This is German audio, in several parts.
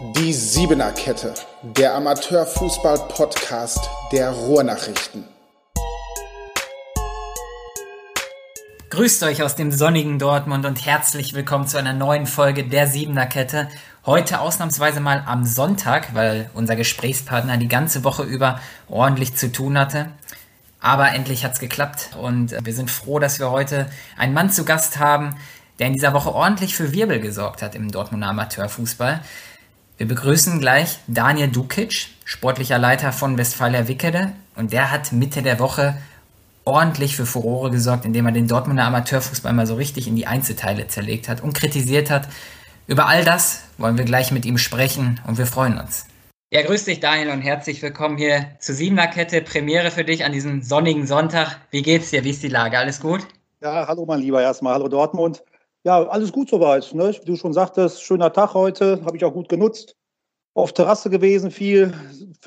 Die Siebener Kette, der Amateurfußball-Podcast der Ruhrnachrichten. Grüßt euch aus dem sonnigen Dortmund und herzlich willkommen zu einer neuen Folge der Siebener Kette. Heute ausnahmsweise mal am Sonntag, weil unser Gesprächspartner die ganze Woche über ordentlich zu tun hatte. Aber endlich hat's geklappt und wir sind froh, dass wir heute einen Mann zu Gast haben, der in dieser Woche ordentlich für Wirbel gesorgt hat im Dortmunder Amateurfußball. Wir begrüßen gleich Daniel Dukic, sportlicher Leiter von Westfalia Wickede. Und der hat Mitte der Woche ordentlich für Furore gesorgt, indem er den Dortmunder Amateurfußball mal so richtig in die Einzelteile zerlegt hat und kritisiert hat. Über all das wollen wir gleich mit ihm sprechen und wir freuen uns. Ja, grüß dich Daniel und herzlich willkommen hier zur Siebener Kette. Premiere für dich an diesem sonnigen Sonntag. Wie geht's dir? Wie ist die Lage? Alles gut? Ja, hallo mein Lieber erstmal. Hallo Dortmund. Ja, alles gut soweit. Ne? Wie du schon sagtest, schöner Tag heute, habe ich auch gut genutzt. Auf Terrasse gewesen, viel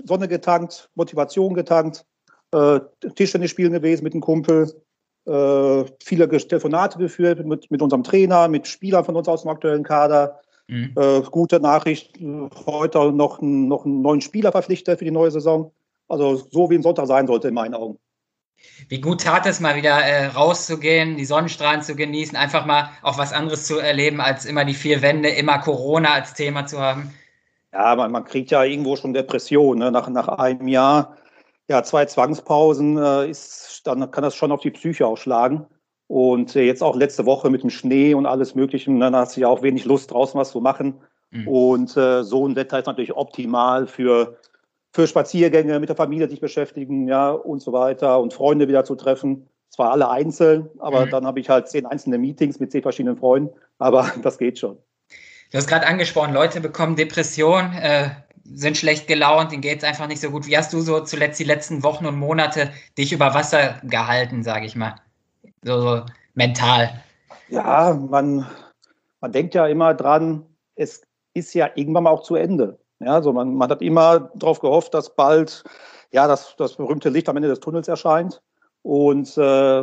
Sonne getankt, Motivation getankt, äh, Tischtennis spielen gewesen mit einem Kumpel, äh, viele Telefonate geführt mit, mit unserem Trainer, mit Spielern von uns aus dem aktuellen Kader. Mhm. Äh, gute Nachricht, heute noch, noch einen neuen Spieler verpflichtet für die neue Saison. Also so wie ein Sonntag sein sollte in meinen Augen. Wie gut tat es mal wieder äh, rauszugehen, die Sonnenstrahlen zu genießen, einfach mal auch was anderes zu erleben, als immer die vier Wände, immer Corona als Thema zu haben? Ja, man, man kriegt ja irgendwo schon Depression. Ne? Nach, nach einem Jahr, ja, zwei Zwangspausen, äh, ist, dann kann das schon auf die Psyche ausschlagen. Und äh, jetzt auch letzte Woche mit dem Schnee und alles Mögliche, ne, dann hast du ja auch wenig Lust draußen was zu machen. Mhm. Und äh, so ein Wetter ist natürlich optimal für für Spaziergänge mit der Familie sich beschäftigen, ja, und so weiter und Freunde wieder zu treffen. Zwar alle einzeln, aber mhm. dann habe ich halt zehn einzelne Meetings mit zehn verschiedenen Freunden, aber das geht schon. Du hast gerade angesprochen, Leute bekommen Depressionen, äh, sind schlecht gelaunt, denen geht es einfach nicht so gut. Wie hast du so zuletzt die letzten Wochen und Monate dich über Wasser gehalten, sage ich mal? So, so mental. Ja, man, man denkt ja immer dran, es ist ja irgendwann mal auch zu Ende. Ja, also man, man hat immer darauf gehofft, dass bald ja, das, das berühmte Licht am Ende des Tunnels erscheint. Und äh,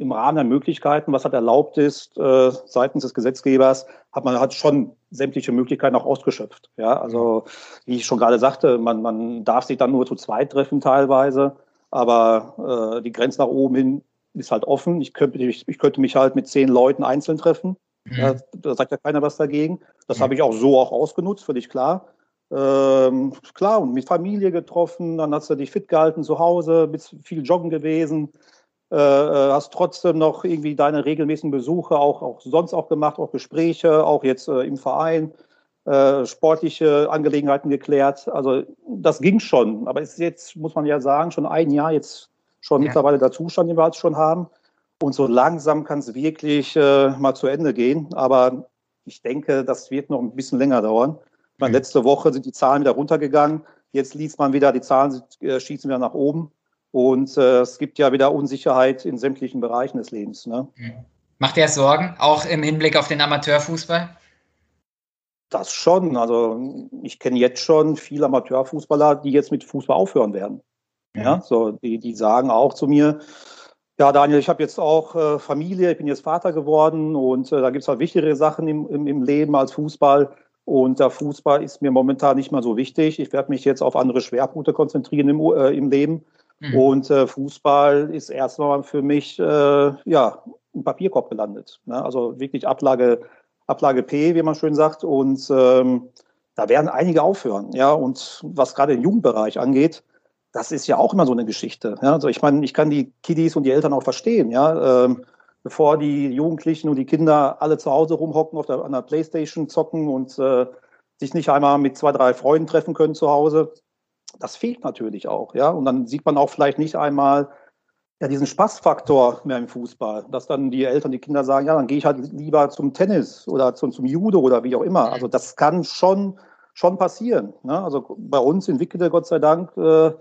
im Rahmen der Möglichkeiten, was halt erlaubt ist, äh, seitens des Gesetzgebers, hat man halt schon sämtliche Möglichkeiten auch ausgeschöpft. Ja, also wie ich schon gerade sagte, man, man darf sich dann nur zu zweit treffen teilweise, aber äh, die Grenze nach oben hin ist halt offen. Ich könnte, ich, ich könnte mich halt mit zehn Leuten einzeln treffen. Mhm. Ja, da sagt ja keiner was dagegen. Das mhm. habe ich auch so auch ausgenutzt, völlig klar. Ähm, klar, und mit Familie getroffen, dann hast du dich fit gehalten zu Hause, bist viel joggen gewesen, äh, äh, hast trotzdem noch irgendwie deine regelmäßigen Besuche auch, auch sonst auch gemacht, auch Gespräche, auch jetzt äh, im Verein, äh, sportliche Angelegenheiten geklärt. Also das ging schon, aber es ist jetzt, muss man ja sagen, schon ein Jahr jetzt schon ja. mittlerweile der Zustand, den wir jetzt schon haben. Und so langsam kann es wirklich äh, mal zu Ende gehen. Aber ich denke, das wird noch ein bisschen länger dauern. Meine, letzte Woche sind die Zahlen wieder runtergegangen. Jetzt liest man wieder, die Zahlen äh, schießen wieder nach oben. Und äh, es gibt ja wieder Unsicherheit in sämtlichen Bereichen des Lebens. Ne? Macht er Sorgen, auch im Hinblick auf den Amateurfußball? Das schon. Also ich kenne jetzt schon viele Amateurfußballer, die jetzt mit Fußball aufhören werden. Mhm. Ja, so die, die sagen auch zu mir, ja, Daniel, ich habe jetzt auch äh, Familie, ich bin jetzt Vater geworden und äh, da gibt es halt wichtigere Sachen im, im, im Leben als Fußball. Und der Fußball ist mir momentan nicht mehr so wichtig. Ich werde mich jetzt auf andere Schwerpunkte konzentrieren im, äh, im Leben. Mhm. Und äh, Fußball ist erstmal für mich äh, ja, im Papierkorb gelandet. Ne? Also wirklich Ablage, Ablage P, wie man schön sagt. Und ähm, da werden einige aufhören. Ja, und was gerade den Jugendbereich angeht, das ist ja auch immer so eine Geschichte. Ja? Also ich meine, ich kann die Kiddies und die Eltern auch verstehen. Ja, ähm, bevor die Jugendlichen und die Kinder alle zu Hause rumhocken, auf der, an der Playstation zocken und äh, sich nicht einmal mit zwei, drei Freunden treffen können zu Hause. Das fehlt natürlich auch, ja. Und dann sieht man auch vielleicht nicht einmal ja, diesen Spaßfaktor mehr im Fußball, dass dann die Eltern, die Kinder sagen, ja, dann gehe ich halt lieber zum Tennis oder zum, zum Judo oder wie auch immer. Also das kann schon, schon passieren. Ne? Also bei uns in Wickede, Gott sei Dank, äh,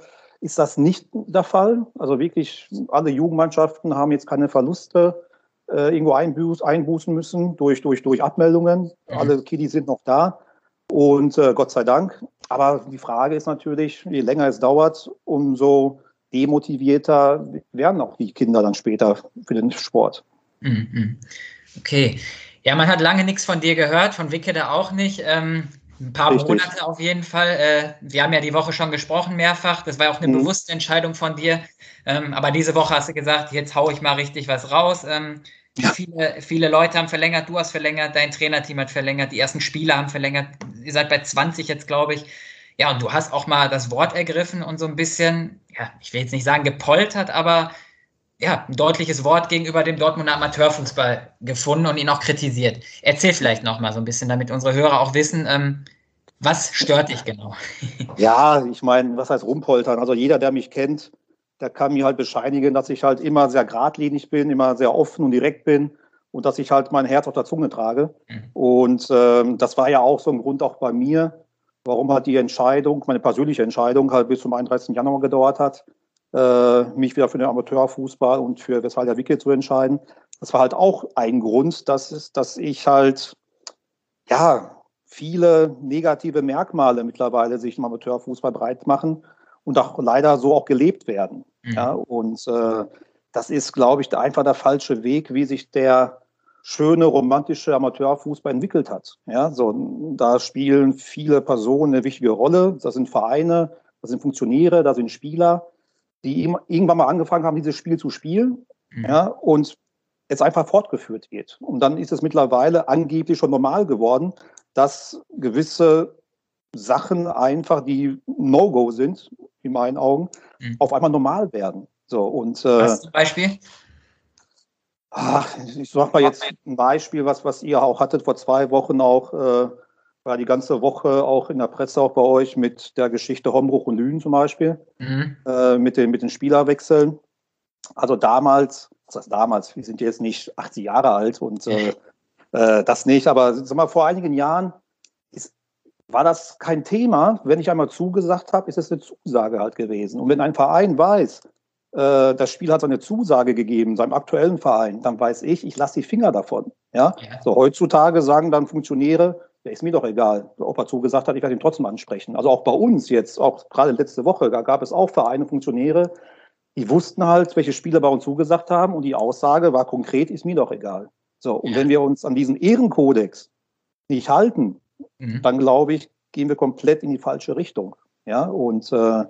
ist das nicht der Fall. Also wirklich alle Jugendmannschaften haben jetzt keine Verluste äh, irgendwo einbuß, einbußen müssen durch, durch, durch Abmeldungen. Mhm. Alle Kiddies sind noch da und äh, Gott sei Dank. Aber die Frage ist natürlich, je länger es dauert, umso demotivierter werden auch die Kinder dann später für den Sport. Mhm. Okay. Ja, man hat lange nichts von dir gehört, von Wickede auch nicht. Ähm, Ein paar Richtig. Monate auf jeden Fall. Äh, wir haben ja die Woche schon gesprochen mehrfach. Das war auch eine mhm. bewusste Entscheidung von dir. Ähm, aber diese Woche hast du gesagt, jetzt haue ich mal richtig was raus. Ähm, ja. viele, viele Leute haben verlängert, du hast verlängert, dein Trainerteam hat verlängert, die ersten Spieler haben verlängert. Ihr seid bei 20 jetzt, glaube ich. Ja, und du hast auch mal das Wort ergriffen und so ein bisschen, ja, ich will jetzt nicht sagen gepoltert, aber ja, ein deutliches Wort gegenüber dem Dortmunder Amateurfußball gefunden und ihn auch kritisiert. Erzähl vielleicht noch mal so ein bisschen, damit unsere Hörer auch wissen, ähm, was stört dich genau? ja, ich meine, was heißt rumpoltern? Also jeder, der mich kennt, der kann mir halt bescheinigen, dass ich halt immer sehr geradlinig bin, immer sehr offen und direkt bin und dass ich halt mein Herz auf der Zunge trage. Mhm. Und ähm, das war ja auch so ein Grund auch bei mir, warum halt die Entscheidung, meine persönliche Entscheidung halt bis zum 31. Januar gedauert hat, äh, mich wieder für den Amateurfußball und für Westfalia Wicke zu entscheiden. Das war halt auch ein Grund, dass, es, dass ich halt, ja, viele negative Merkmale mittlerweile sich im Amateurfußball breit machen und auch leider so auch gelebt werden. Mhm. Ja, und äh, das ist, glaube ich, einfach der falsche Weg, wie sich der schöne romantische Amateurfußball entwickelt hat. Ja, so, da spielen viele Personen eine wichtige Rolle. Das sind Vereine, das sind Funktionäre, das sind Spieler die irgendwann mal angefangen haben, dieses Spiel zu spielen, mhm. ja, und jetzt einfach fortgeführt wird. Und dann ist es mittlerweile angeblich schon normal geworden, dass gewisse Sachen einfach, die No-Go sind, in meinen Augen, mhm. auf einmal normal werden. So, und, äh, was zum Beispiel? Ach, ich sag mal jetzt ein Beispiel, was, was ihr auch hattet vor zwei Wochen auch, äh, war die ganze Woche auch in der Presse auch bei euch mit der Geschichte Hombruch und Lünen zum Beispiel, mhm. äh, mit, den, mit den Spielerwechseln. Also damals, was heißt damals, wir sind jetzt nicht 80 Jahre alt und äh, äh, das nicht, aber sag mal, vor einigen Jahren war das kein Thema. Wenn ich einmal zugesagt habe, ist es eine Zusage halt gewesen. Und wenn ein Verein weiß, äh, das Spiel hat seine Zusage gegeben, seinem aktuellen Verein, dann weiß ich, ich lasse die Finger davon. Ja? ja? So heutzutage sagen dann Funktionäre, ja, ist mir doch egal, ob er zugesagt hat, ich werde ihn trotzdem ansprechen. Also auch bei uns jetzt, auch gerade letzte Woche, da gab es auch Vereine, Funktionäre, die wussten halt, welche Spieler bei uns zugesagt haben und die Aussage war konkret, ist mir doch egal. So, und ja. wenn wir uns an diesen Ehrenkodex nicht halten, mhm. dann glaube ich, gehen wir komplett in die falsche Richtung. Ja, und äh,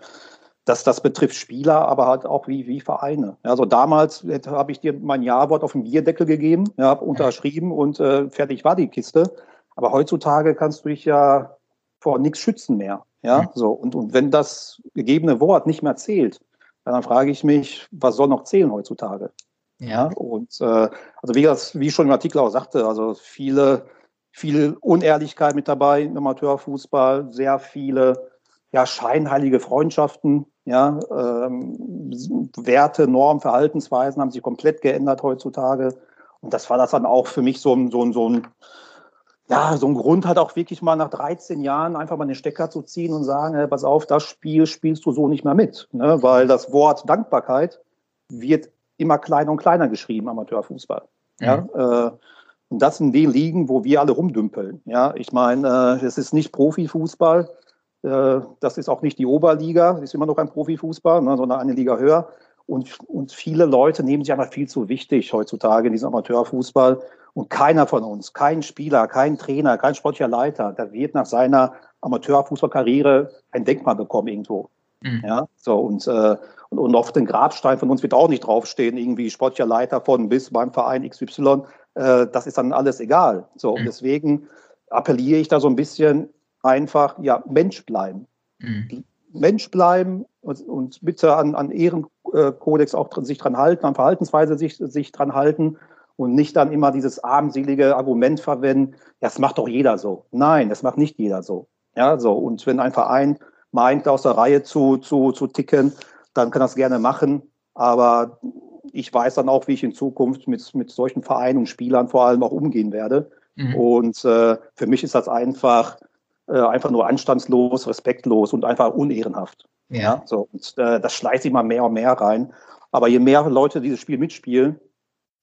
das, das betrifft Spieler, aber halt auch wie, wie Vereine. Also damals habe ich dir mein Ja-Wort auf den Bierdeckel gegeben, ja, habe unterschrieben und äh, fertig war die Kiste. Aber heutzutage kannst du dich ja vor nichts schützen mehr. Ja, mhm. so. Und, und wenn das gegebene Wort nicht mehr zählt, dann frage ich mich, was soll noch zählen heutzutage? Ja. Und äh, also wie das, wie ich schon im Artikel auch sagte, also viele, viel Unehrlichkeit mit dabei im Amateurfußball, sehr viele ja, scheinheilige Freundschaften, ja, ähm, Werte, Normen, Verhaltensweisen haben sich komplett geändert heutzutage. Und das war das dann auch für mich so ein, so ein, so ein ja, so ein Grund hat auch wirklich mal nach 13 Jahren einfach mal den Stecker zu ziehen und sagen, hey, pass auf, das Spiel spielst du so nicht mehr mit. Ne? Weil das Wort Dankbarkeit wird immer kleiner und kleiner geschrieben, Amateurfußball. Mhm. Ja, äh, und das sind die Ligen, wo wir alle rumdümpeln. Ja, ich meine, äh, es ist nicht Profifußball. Äh, das ist auch nicht die Oberliga. Es ist immer noch ein Profifußball, ne, sondern eine Liga höher. Und, und viele Leute nehmen sich einfach viel zu wichtig heutzutage in diesem Amateurfußball und keiner von uns, kein Spieler, kein Trainer, kein sportlicher Leiter, der wird nach seiner Amateurfußballkarriere ein Denkmal bekommen irgendwo. Mhm. Ja, so und, äh, und, und auf den Grabstein von uns wird auch nicht draufstehen, irgendwie sportlicher Leiter von bis beim Verein XY. Äh, das ist dann alles egal. So, mhm. und deswegen appelliere ich da so ein bisschen einfach, ja, Mensch bleiben. Mhm. Mensch bleiben und, und bitte an, an Ehrenkodex auch sich dran halten, an Verhaltensweise sich, sich dran halten und nicht dann immer dieses armselige Argument verwenden, das macht doch jeder so. Nein, das macht nicht jeder so. Ja, so. Und wenn ein Verein meint, aus der Reihe zu, zu, zu ticken, dann kann das gerne machen. Aber ich weiß dann auch, wie ich in Zukunft mit, mit solchen Vereinen und Spielern vor allem auch umgehen werde. Mhm. Und äh, für mich ist das einfach, äh, einfach nur anstandslos, respektlos und einfach unehrenhaft. Ja. ja so. Und äh, das schleicht sich mal mehr und mehr rein. Aber je mehr Leute dieses Spiel mitspielen,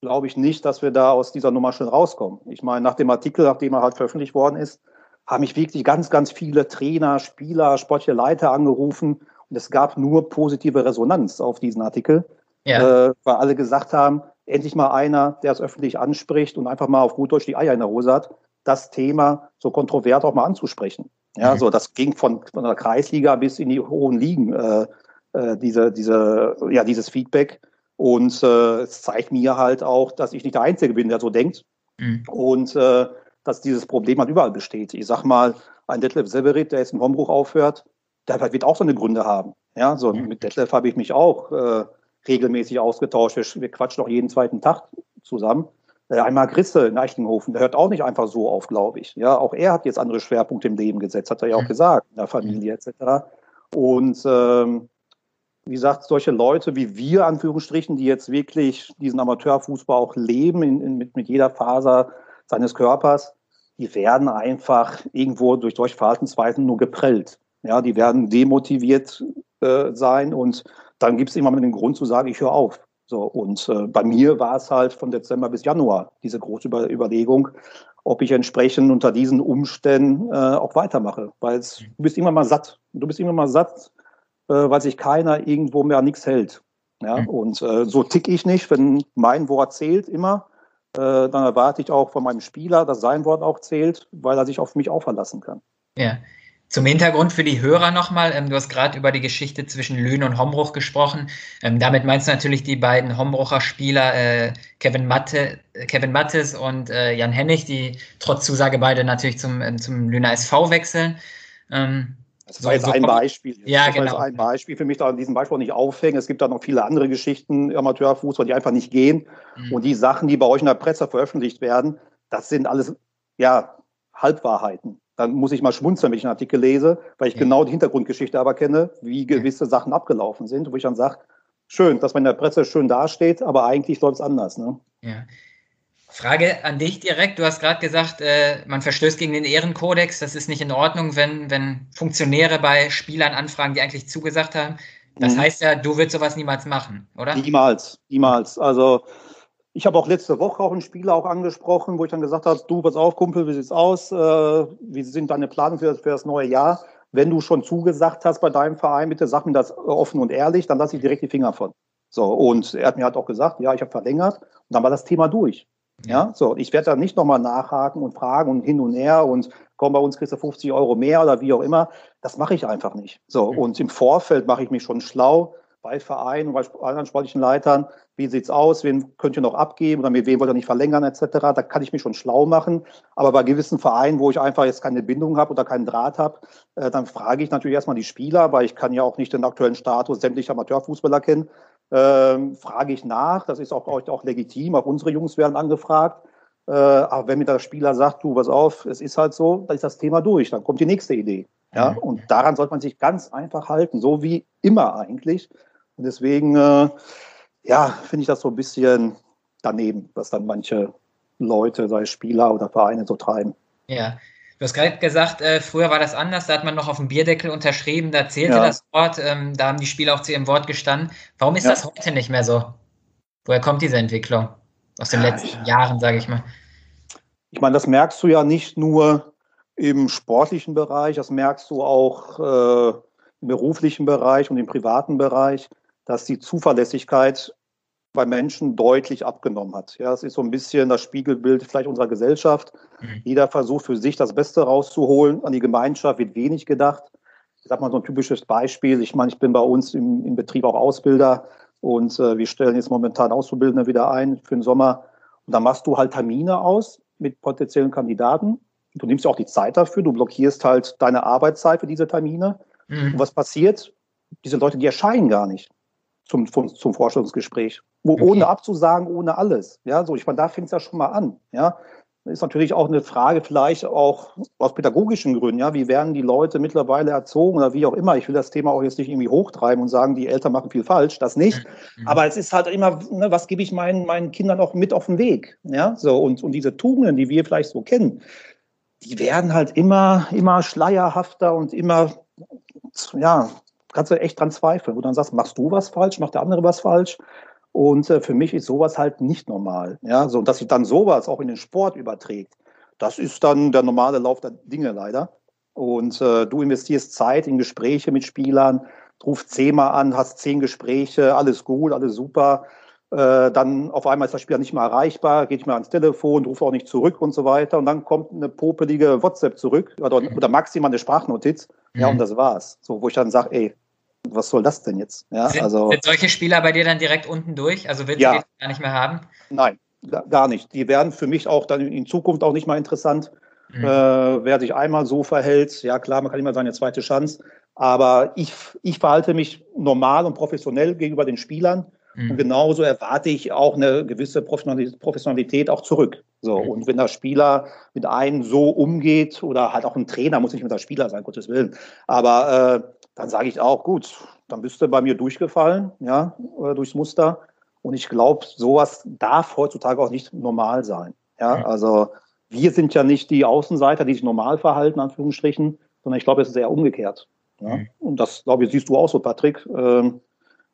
glaube ich nicht, dass wir da aus dieser Nummer schnell rauskommen. Ich meine, nach dem Artikel, nachdem er halt veröffentlicht worden ist, haben mich wirklich ganz, ganz viele Trainer, Spieler, sportliche Leiter angerufen und es gab nur positive Resonanz auf diesen Artikel, ja. äh, weil alle gesagt haben, endlich mal einer, der es öffentlich anspricht und einfach mal auf gut Deutsch die Eier in der Hose hat, das Thema so kontrovers auch mal anzusprechen. Ja, mhm. so das ging von, von der Kreisliga bis in die hohen Ligen, äh, äh, diese, diese, ja, dieses Feedback. Und äh, es zeigt mir halt auch, dass ich nicht der Einzige bin, der so denkt. Mhm. Und äh, dass dieses Problem halt überall besteht. Ich sag mal, ein Detlef Severit, der jetzt im Hombruch aufhört, der wird auch seine Gründe haben. Ja, so mhm. mit Detlef habe ich mich auch äh, regelmäßig ausgetauscht. Wir, wir quatschen auch jeden zweiten Tag zusammen. Äh, einmal Christe in Eichenhofen, der hört auch nicht einfach so auf, glaube ich. Ja, auch er hat jetzt andere Schwerpunkte im Leben gesetzt, hat er ja auch mhm. gesagt, in der Familie etc. Und ähm, wie gesagt, solche Leute wie wir, Anführungsstrichen, die jetzt wirklich diesen Amateurfußball auch leben, in, in, mit, mit jeder Faser seines Körpers, die werden einfach irgendwo durch solche Verhaltensweisen nur geprellt. Ja, die werden demotiviert äh, sein und dann gibt es immer den Grund zu sagen, ich höre auf. So, und äh, bei mir war es halt von Dezember bis Januar diese große Über Überlegung, ob ich entsprechend unter diesen Umständen äh, auch weitermache. Weil du bist immer mal satt. Du bist immer mal satt, äh, weil sich keiner irgendwo mehr nichts hält. Ja, mhm. und äh, so tick ich nicht. Wenn mein Wort zählt immer, äh, dann erwarte ich auch von meinem Spieler, dass sein Wort auch zählt, weil er sich auf mich auch verlassen kann. Ja, zum Hintergrund für die Hörer nochmal, ähm, du hast gerade über die Geschichte zwischen Lühn und Hombruch gesprochen. Ähm, damit meinst du natürlich die beiden Hombrucher Spieler äh, Kevin, Matte, Kevin Mattes und äh, Jan Hennig, die trotz Zusage beide natürlich zum, äh, zum Lüner SV wechseln. Ähm, das war jetzt so ein Beispiel. Ja, das genau. War ein Beispiel für mich, da an diesem Beispiel nicht aufhängen. Es gibt da noch viele andere Geschichten im Amateurfußball, die einfach nicht gehen. Mhm. Und die Sachen, die bei euch in der Presse veröffentlicht werden, das sind alles ja Halbwahrheiten dann muss ich mal schmunzeln, wenn ich einen Artikel lese, weil ich ja. genau die Hintergrundgeschichte aber kenne, wie gewisse ja. Sachen abgelaufen sind, wo ich dann sage, schön, dass man in der Presse schön dasteht, aber eigentlich läuft es anders. Ne? Ja. Frage an dich direkt. Du hast gerade gesagt, äh, man verstößt gegen den Ehrenkodex. Das ist nicht in Ordnung, wenn, wenn Funktionäre bei Spielern anfragen, die eigentlich zugesagt haben. Das mhm. heißt ja, du würdest sowas niemals machen, oder? Niemals, niemals. Also ich habe auch letzte Woche auch einen Spieler auch angesprochen, wo ich dann gesagt habe, du, pass auf, Kumpel, wie sieht's aus? Äh, wie sind deine Planungen für, für das neue Jahr? Wenn du schon zugesagt hast bei deinem Verein, bitte sag mir das offen und ehrlich, dann lasse ich direkt die Finger von. So, und er hat mir halt auch gesagt, ja, ich habe verlängert und dann war das Thema durch. Ja, so, ich werde da nicht nochmal nachhaken und fragen und hin und her und komm, bei uns kriegst du 50 Euro mehr oder wie auch immer. Das mache ich einfach nicht. So, und im Vorfeld mache ich mich schon schlau bei Vereinen, bei anderen sportlichen Leitern, wie sieht's aus, wen könnt ihr noch abgeben oder mit wem wollt ihr nicht verlängern etc. Da kann ich mich schon schlau machen. Aber bei gewissen Vereinen, wo ich einfach jetzt keine Bindung habe oder keinen Draht habe, äh, dann frage ich natürlich erstmal die Spieler, weil ich kann ja auch nicht den aktuellen Status sämtlicher Amateurfußballer kennen. Ähm, frage ich nach, das ist auch, auch, auch legitim, auch unsere Jungs werden angefragt. Äh, aber wenn mir der Spieler sagt, du, pass auf, es ist halt so, dann ist das Thema durch, dann kommt die nächste Idee. Ja, mhm. und daran sollte man sich ganz einfach halten, so wie immer eigentlich. Und deswegen, äh, ja, finde ich das so ein bisschen daneben, was dann manche Leute, sei es Spieler oder Vereine, so treiben. Ja. Du hast gerade gesagt, äh, früher war das anders, da hat man noch auf dem Bierdeckel unterschrieben, da zählte ja. das Wort, ähm, da haben die Spieler auch zu ihrem Wort gestanden. Warum ist ja. das heute nicht mehr so? Woher kommt diese Entwicklung? Aus den ja, letzten Jahren, sage ich mal. Ich meine, das merkst du ja nicht nur im sportlichen Bereich, das merkst du auch äh, im beruflichen Bereich und im privaten Bereich dass die Zuverlässigkeit bei Menschen deutlich abgenommen hat. Ja, es ist so ein bisschen das Spiegelbild vielleicht unserer Gesellschaft. Mhm. Jeder versucht für sich das Beste rauszuholen. An die Gemeinschaft wird wenig gedacht. Ich sage mal so ein typisches Beispiel. Ich meine, ich bin bei uns im, im Betrieb auch Ausbilder und äh, wir stellen jetzt momentan Auszubildende wieder ein für den Sommer. Und da machst du halt Termine aus mit potenziellen Kandidaten. Du nimmst ja auch die Zeit dafür. Du blockierst halt deine Arbeitszeit für diese Termine. Mhm. Und was passiert? Diese Leute, die erscheinen gar nicht zum, zum, zum Vorstellungsgespräch. Wo, okay. Ohne abzusagen, ohne alles. Ja, so, ich meine, da fängt es ja schon mal an. Ja, ist natürlich auch eine Frage, vielleicht auch aus pädagogischen Gründen, ja, wie werden die Leute mittlerweile erzogen oder wie auch immer. Ich will das Thema auch jetzt nicht irgendwie hochtreiben und sagen, die Eltern machen viel falsch, das nicht. Mhm. Aber es ist halt immer, ne, was gebe ich meinen, meinen Kindern auch mit auf den Weg? Ja, so, und, und diese Tugenden, die wir vielleicht so kennen, die werden halt immer, immer schleierhafter und immer, ja, kannst du echt dran zweifeln, wo du dann sagst, machst du was falsch, macht der andere was falsch? Und äh, für mich ist sowas halt nicht normal. Ja, so, dass sich dann sowas auch in den Sport überträgt, das ist dann der normale Lauf der Dinge leider. Und äh, du investierst Zeit in Gespräche mit Spielern, rufst zehnmal an, hast zehn Gespräche, alles gut, alles super. Äh, dann auf einmal ist der Spieler nicht mehr erreichbar, geht nicht mehr ans Telefon, ruft auch nicht zurück und so weiter. Und dann kommt eine popelige WhatsApp zurück oder, oder maximal eine Sprachnotiz. Mhm. Ja, und das war's. So, wo ich dann sage, ey, was soll das denn jetzt? Ja, sind, also, sind solche Spieler bei dir dann direkt unten durch? Also willst ja. du die gar nicht mehr haben? Nein, gar nicht. Die werden für mich auch dann in Zukunft auch nicht mal interessant. Mhm. Äh, wer sich einmal so verhält, ja klar, man kann immer seine zweite Chance, aber ich, ich verhalte mich normal und professionell gegenüber den Spielern. Mhm. Und genauso erwarte ich auch eine gewisse Professionalität auch zurück. So, mhm. und wenn der Spieler mit einem so umgeht, oder halt auch ein Trainer, muss nicht mit der Spieler sein, Gottes Willen, aber äh, dann sage ich auch, gut, dann bist du bei mir durchgefallen, ja, durchs Muster. Und ich glaube, sowas darf heutzutage auch nicht normal sein. Ja, also wir sind ja nicht die Außenseiter, die sich normal verhalten, Anführungsstrichen, sondern ich glaube, es ist eher umgekehrt. Ja? Mhm. Und das, glaube ich, siehst du auch so, Patrick, äh,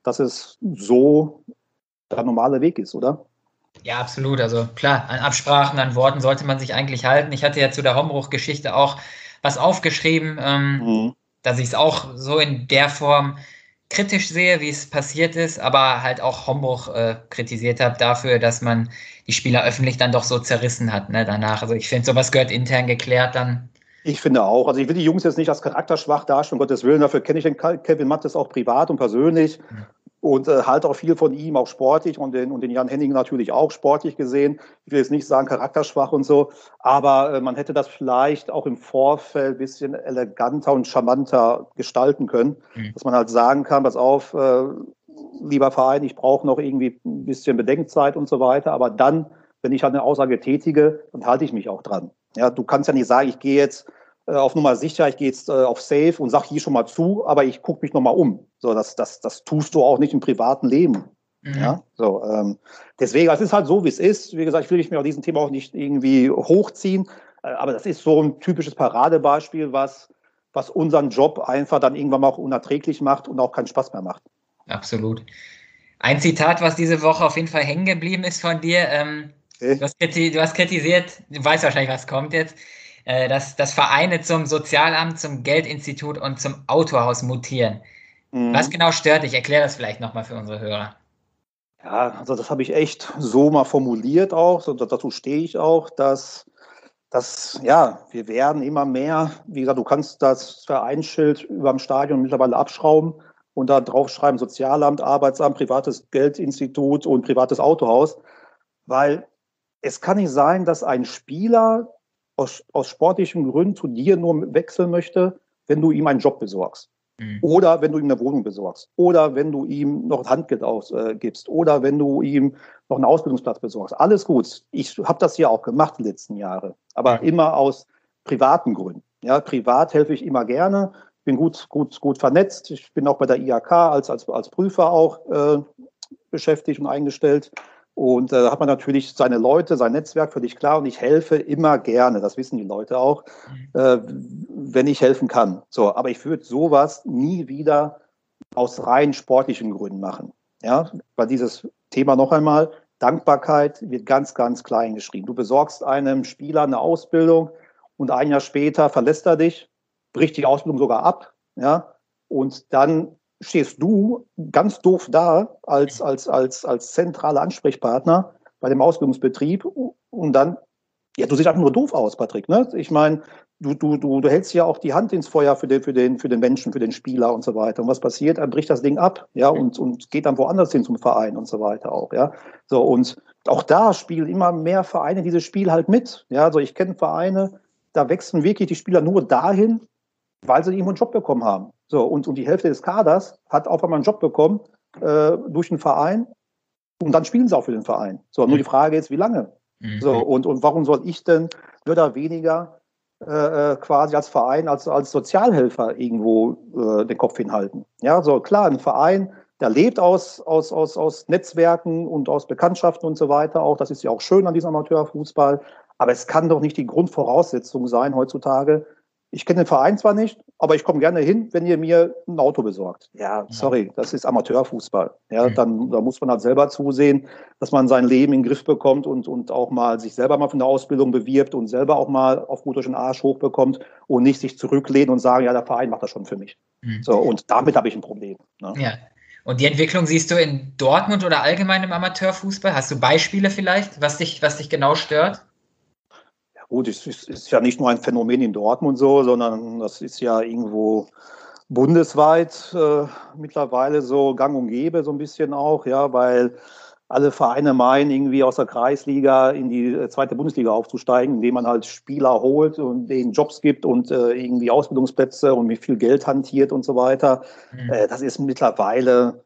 dass es so der normale Weg ist, oder? Ja, absolut. Also klar, an Absprachen, an Worten sollte man sich eigentlich halten. Ich hatte ja zu der Hombruch-Geschichte auch was aufgeschrieben, ähm, mhm. Dass ich es auch so in der Form kritisch sehe, wie es passiert ist, aber halt auch Hombruch äh, kritisiert habe dafür, dass man die Spieler öffentlich dann doch so zerrissen hat ne, danach. Also ich finde, sowas gehört intern geklärt dann. Ich finde auch. Also ich will die Jungs jetzt nicht als charakterschwach darstellen, um Gottes Willen. Dafür kenne ich den Kevin Mattes auch privat und persönlich. Und äh, halte auch viel von ihm, auch sportlich und den, und den Jan Henning natürlich auch sportlich gesehen. Ich will jetzt nicht sagen charakterschwach und so, aber äh, man hätte das vielleicht auch im Vorfeld bisschen eleganter und charmanter gestalten können, mhm. dass man halt sagen kann, pass auf, äh, lieber Verein, ich brauche noch irgendwie ein bisschen Bedenkzeit und so weiter, aber dann, wenn ich halt eine Aussage tätige, dann halte ich mich auch dran. Ja, du kannst ja nicht sagen, ich gehe jetzt auf Nummer sicher, ich gehe jetzt äh, auf Safe und sag hier schon mal zu, aber ich gucke mich nochmal um. So, das, das, das tust du auch nicht im privaten Leben. Mhm. Ja, so, ähm, deswegen, es ist halt so, wie es ist. Wie gesagt, ich will mich auf diesem Thema auch nicht irgendwie hochziehen, äh, aber das ist so ein typisches Paradebeispiel, was, was unseren Job einfach dann irgendwann mal auch unerträglich macht und auch keinen Spaß mehr macht. Absolut. Ein Zitat, was diese Woche auf jeden Fall hängen geblieben ist von dir. Ähm, okay. du, hast du, hast kritisiert, du weißt wahrscheinlich, was kommt jetzt äh, dass, dass Vereine zum Sozialamt, zum Geldinstitut und zum Autohaus mutieren. Mhm. Was genau stört dich? Erklär das vielleicht nochmal für unsere Hörer. Ja, also das habe ich echt so mal formuliert auch, und dazu stehe ich auch, dass, dass ja, wir werden immer mehr, wie gesagt, du kannst das Vereinsschild über dem Stadion mittlerweile abschrauben und da drauf schreiben Sozialamt, Arbeitsamt, privates Geldinstitut und privates Autohaus, weil es kann nicht sein, dass ein Spieler aus, aus sportlichen Gründen zu dir nur wechseln möchte, wenn du ihm einen Job besorgst. Mhm. Oder wenn du ihm eine Wohnung besorgst. Oder wenn du ihm noch Handgeld ausgibst. Äh, oder wenn du ihm noch einen Ausbildungsplatz besorgst. Alles gut. Ich habe das ja auch gemacht die letzten Jahre. Aber mhm. immer aus privaten Gründen. Ja, privat helfe ich immer gerne. Bin gut, gut, gut vernetzt. Ich bin auch bei der IHK als, als, als Prüfer auch äh, beschäftigt und eingestellt. Und da äh, hat man natürlich seine Leute, sein Netzwerk völlig klar. Und ich helfe immer gerne, das wissen die Leute auch, mhm. äh, wenn ich helfen kann. So, aber ich würde sowas nie wieder aus rein sportlichen Gründen machen. Ja, weil dieses Thema noch einmal, Dankbarkeit wird ganz, ganz klein geschrieben. Du besorgst einem Spieler eine Ausbildung und ein Jahr später verlässt er dich, bricht die Ausbildung sogar ab, ja, und dann stehst du ganz doof da als, als, als, als zentraler Ansprechpartner bei dem Ausbildungsbetrieb und dann, ja, du siehst einfach nur doof aus, Patrick. Ne? Ich meine, du, du, du, du hältst ja auch die Hand ins Feuer für den, für, den, für den Menschen, für den Spieler und so weiter. Und was passiert? Er bricht das Ding ab, ja, und, und geht dann woanders hin zum Verein und so weiter auch, ja. So, und auch da spielen immer mehr Vereine dieses Spiel halt mit. Ja, also ich kenne Vereine, da wechseln wirklich die Spieler nur dahin, weil sie irgendwo einen Job bekommen haben. So, und, und die Hälfte des Kaders hat auf einmal einen Job bekommen äh, durch einen Verein und dann spielen sie auch für den Verein. So, nur die Frage ist, wie lange? Mhm. So, und, und warum soll ich denn mehr oder weniger äh, äh, quasi als Verein, als, als Sozialhelfer irgendwo äh, den Kopf hinhalten? Ja, so klar, ein Verein, der lebt aus, aus, aus, aus Netzwerken und aus Bekanntschaften und so weiter auch. Das ist ja auch schön an diesem Amateurfußball. Aber es kann doch nicht die Grundvoraussetzung sein heutzutage, ich kenne den Verein zwar nicht, aber ich komme gerne hin, wenn ihr mir ein Auto besorgt. Ja, sorry, das ist Amateurfußball. Ja, mhm. dann da muss man halt selber zusehen, dass man sein Leben in den Griff bekommt und, und auch mal sich selber mal von der Ausbildung bewirbt und selber auch mal auf gut durch den Arsch hochbekommt und nicht sich zurücklehnen und sagen, ja, der Verein macht das schon für mich. Mhm. So, und damit habe ich ein Problem. Ne? Ja. Und die Entwicklung siehst du in Dortmund oder allgemein im Amateurfußball? Hast du Beispiele vielleicht, was dich, was dich genau stört? Gut, es ist, ist ja nicht nur ein Phänomen in Dortmund so, sondern das ist ja irgendwo bundesweit äh, mittlerweile so gang und gäbe, so ein bisschen auch, ja, weil alle Vereine meinen, irgendwie aus der Kreisliga in die äh, zweite Bundesliga aufzusteigen, indem man halt Spieler holt und denen Jobs gibt und äh, irgendwie Ausbildungsplätze und mit viel Geld hantiert und so weiter. Mhm. Äh, das ist mittlerweile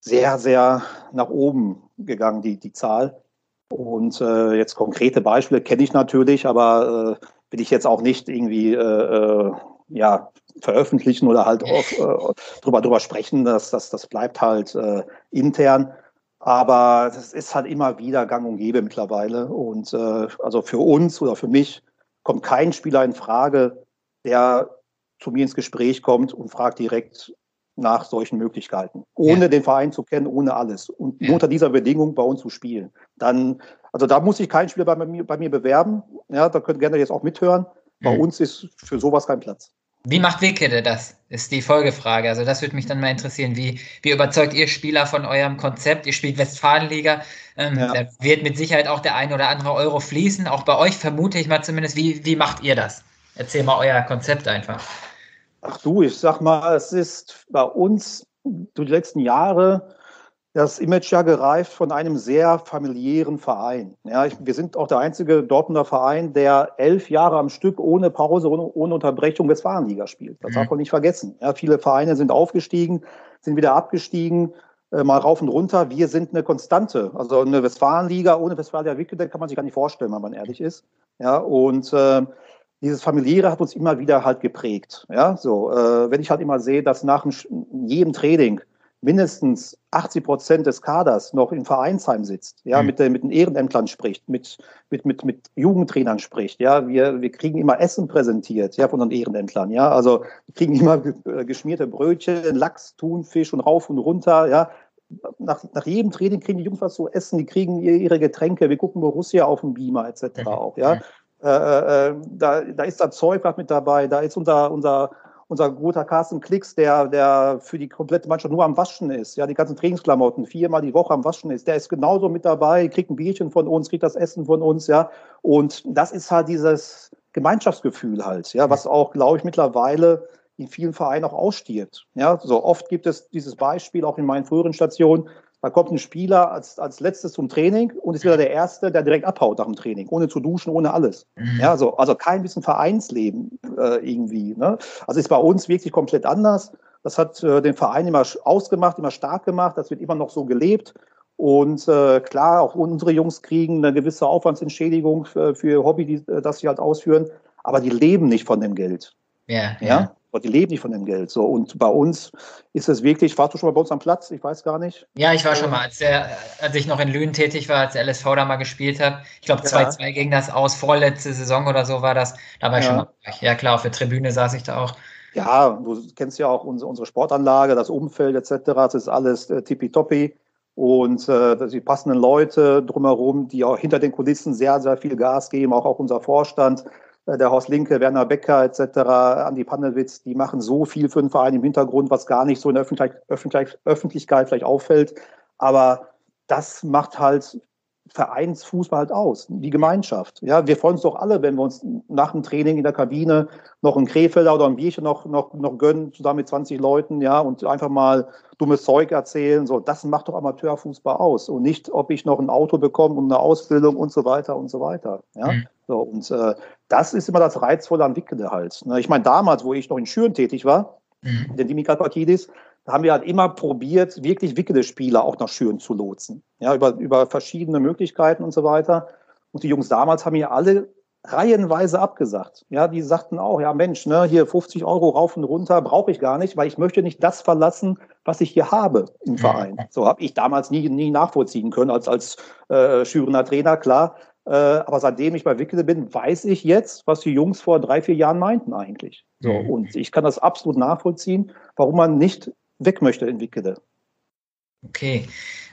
sehr, sehr nach oben gegangen, die, die Zahl. Und äh, jetzt konkrete Beispiele kenne ich natürlich, aber äh, will ich jetzt auch nicht irgendwie äh, äh ja, veröffentlichen oder halt auf, äh, drüber, drüber sprechen. Das, das, das bleibt halt äh, intern. Aber das ist halt immer wieder gang und gäbe mittlerweile. Und äh, also für uns oder für mich kommt kein Spieler in Frage, der zu mir ins Gespräch kommt und fragt direkt nach solchen Möglichkeiten. Ohne ja. den Verein zu kennen, ohne alles. Und nur unter dieser Bedingung bei uns zu spielen. Dann, also da muss ich keinen Spieler bei mir, bei mir bewerben. Ja, da könnt ihr gerne jetzt auch mithören. Bei mhm. uns ist für sowas kein Platz. Wie macht Wickede das? Ist die Folgefrage. Also das würde mich dann mal interessieren. Wie, wie überzeugt ihr Spieler von eurem Konzept? Ihr spielt Westfalenliga. Ähm, ja. Da wird mit Sicherheit auch der ein oder andere Euro fließen. Auch bei euch vermute ich mal zumindest. Wie, wie macht ihr das? Erzähl mal euer Konzept einfach. Ach du, ich sag mal, es ist bei uns durch die letzten Jahre das Image ja gereift von einem sehr familiären Verein. Ja, ich, wir sind auch der einzige Dortmunder Verein, der elf Jahre am Stück ohne Pause, ohne, ohne Unterbrechung Westfalenliga spielt. Das mhm. darf man nicht vergessen. Ja, viele Vereine sind aufgestiegen, sind wieder abgestiegen, äh, mal rauf und runter. Wir sind eine Konstante. Also eine Westfalenliga ohne Westfalia Wickede kann man sich gar nicht vorstellen, wenn man ehrlich ist. Ja, und äh, dieses familiäre hat uns immer wieder halt geprägt. Ja, so, äh, wenn ich halt immer sehe, dass nach jedem Training mindestens 80 Prozent des Kaders noch im Vereinsheim sitzt, ja, mhm. mit, den, mit den Ehrenämtlern spricht, mit, mit, mit, mit Jugendtrainern spricht, ja, wir, wir kriegen immer Essen präsentiert, ja, von den Ehrenämtlern, ja, also wir kriegen immer äh, geschmierte Brötchen, Lachs, Thunfisch und rauf und runter, ja, nach, nach jedem Training kriegen die Jungs was zu essen, die kriegen ihre Getränke, wir gucken Borussia auf dem Beamer etc. Mhm. auch, ja, äh, äh, äh, da, da ist da Zeug mit dabei, da ist unser, unser unser guter Carsten Klicks, der, der für die komplette Mannschaft nur am Waschen ist, ja, die ganzen Trainingsklamotten viermal die Woche am Waschen ist, der ist genauso mit dabei, kriegt ein Bierchen von uns, kriegt das Essen von uns, ja. Und das ist halt dieses Gemeinschaftsgefühl halt, ja, was auch, glaube ich, mittlerweile in vielen Vereinen auch ausstirbt. Ja, so oft gibt es dieses Beispiel auch in meinen früheren Stationen, da kommt ein Spieler als, als letztes zum Training und ist wieder der Erste, der direkt abhaut nach dem Training, ohne zu duschen, ohne alles. Mhm. Ja, so, also kein bisschen Vereinsleben äh, irgendwie. Ne? Also ist bei uns wirklich komplett anders. Das hat äh, den Verein immer ausgemacht, immer stark gemacht. Das wird immer noch so gelebt. Und äh, klar, auch unsere Jungs kriegen eine gewisse Aufwandsentschädigung für, für Hobby, die, äh, das sie halt ausführen. Aber die leben nicht von dem Geld. Ja, ja. ja? Die leben nicht von dem Geld. So. Und bei uns ist es wirklich, warst du schon mal bei uns am Platz? Ich weiß gar nicht. Ja, ich war schon mal, als, der, als ich noch in Lünen tätig war, als der LSV da mal gespielt hat. Ich glaube, 2-2 ja. ging das aus, vorletzte Saison oder so war das. Da war ich ja. schon mal. Ja, klar, auf der Tribüne saß ich da auch. Ja, du kennst ja auch unsere, unsere Sportanlage, das Umfeld etc. Das ist alles äh, tippitoppi. Und äh, die passenden Leute drumherum, die auch hinter den Kulissen sehr, sehr viel Gas geben, auch, auch unser Vorstand. Äh, der Horst Linke, Werner Becker etc., Andi Pandelwitz, die machen so viel für den Verein im Hintergrund, was gar nicht so in der Öffentlich Öffentlichkeit vielleicht auffällt. Aber das macht halt Vereinsfußball halt aus, die Gemeinschaft. Ja, wir freuen uns doch alle, wenn wir uns nach dem Training in der Kabine noch ein Krefelder oder ein Bierchen noch, noch, noch gönnen, zusammen mit 20 Leuten, ja, und einfach mal dummes Zeug erzählen. So, das macht doch Amateurfußball aus. Und nicht, ob ich noch ein Auto bekomme und eine Ausbildung und so weiter und so weiter. Ja, mhm. so, und äh, das ist immer das Reizvolle an Wickede halt. Ne? Ich meine, damals, wo ich noch in Schüren tätig war, mhm. der Dimikakakidis, da haben wir halt immer probiert, wirklich wickede Spieler auch nach Schüren zu lotsen. Ja, über, über verschiedene Möglichkeiten und so weiter. Und die Jungs damals haben mir alle reihenweise abgesagt. Ja, die sagten auch, ja Mensch, ne, hier 50 Euro rauf und runter brauche ich gar nicht, weil ich möchte nicht das verlassen, was ich hier habe im Verein. So habe ich damals nie, nie nachvollziehen können als, als äh, Schürener Trainer, klar. Äh, aber seitdem ich bei Wickede bin, weiß ich jetzt, was die Jungs vor drei, vier Jahren meinten eigentlich. So, mhm. und ich kann das absolut nachvollziehen, warum man nicht weg möchte in Wickede. Okay.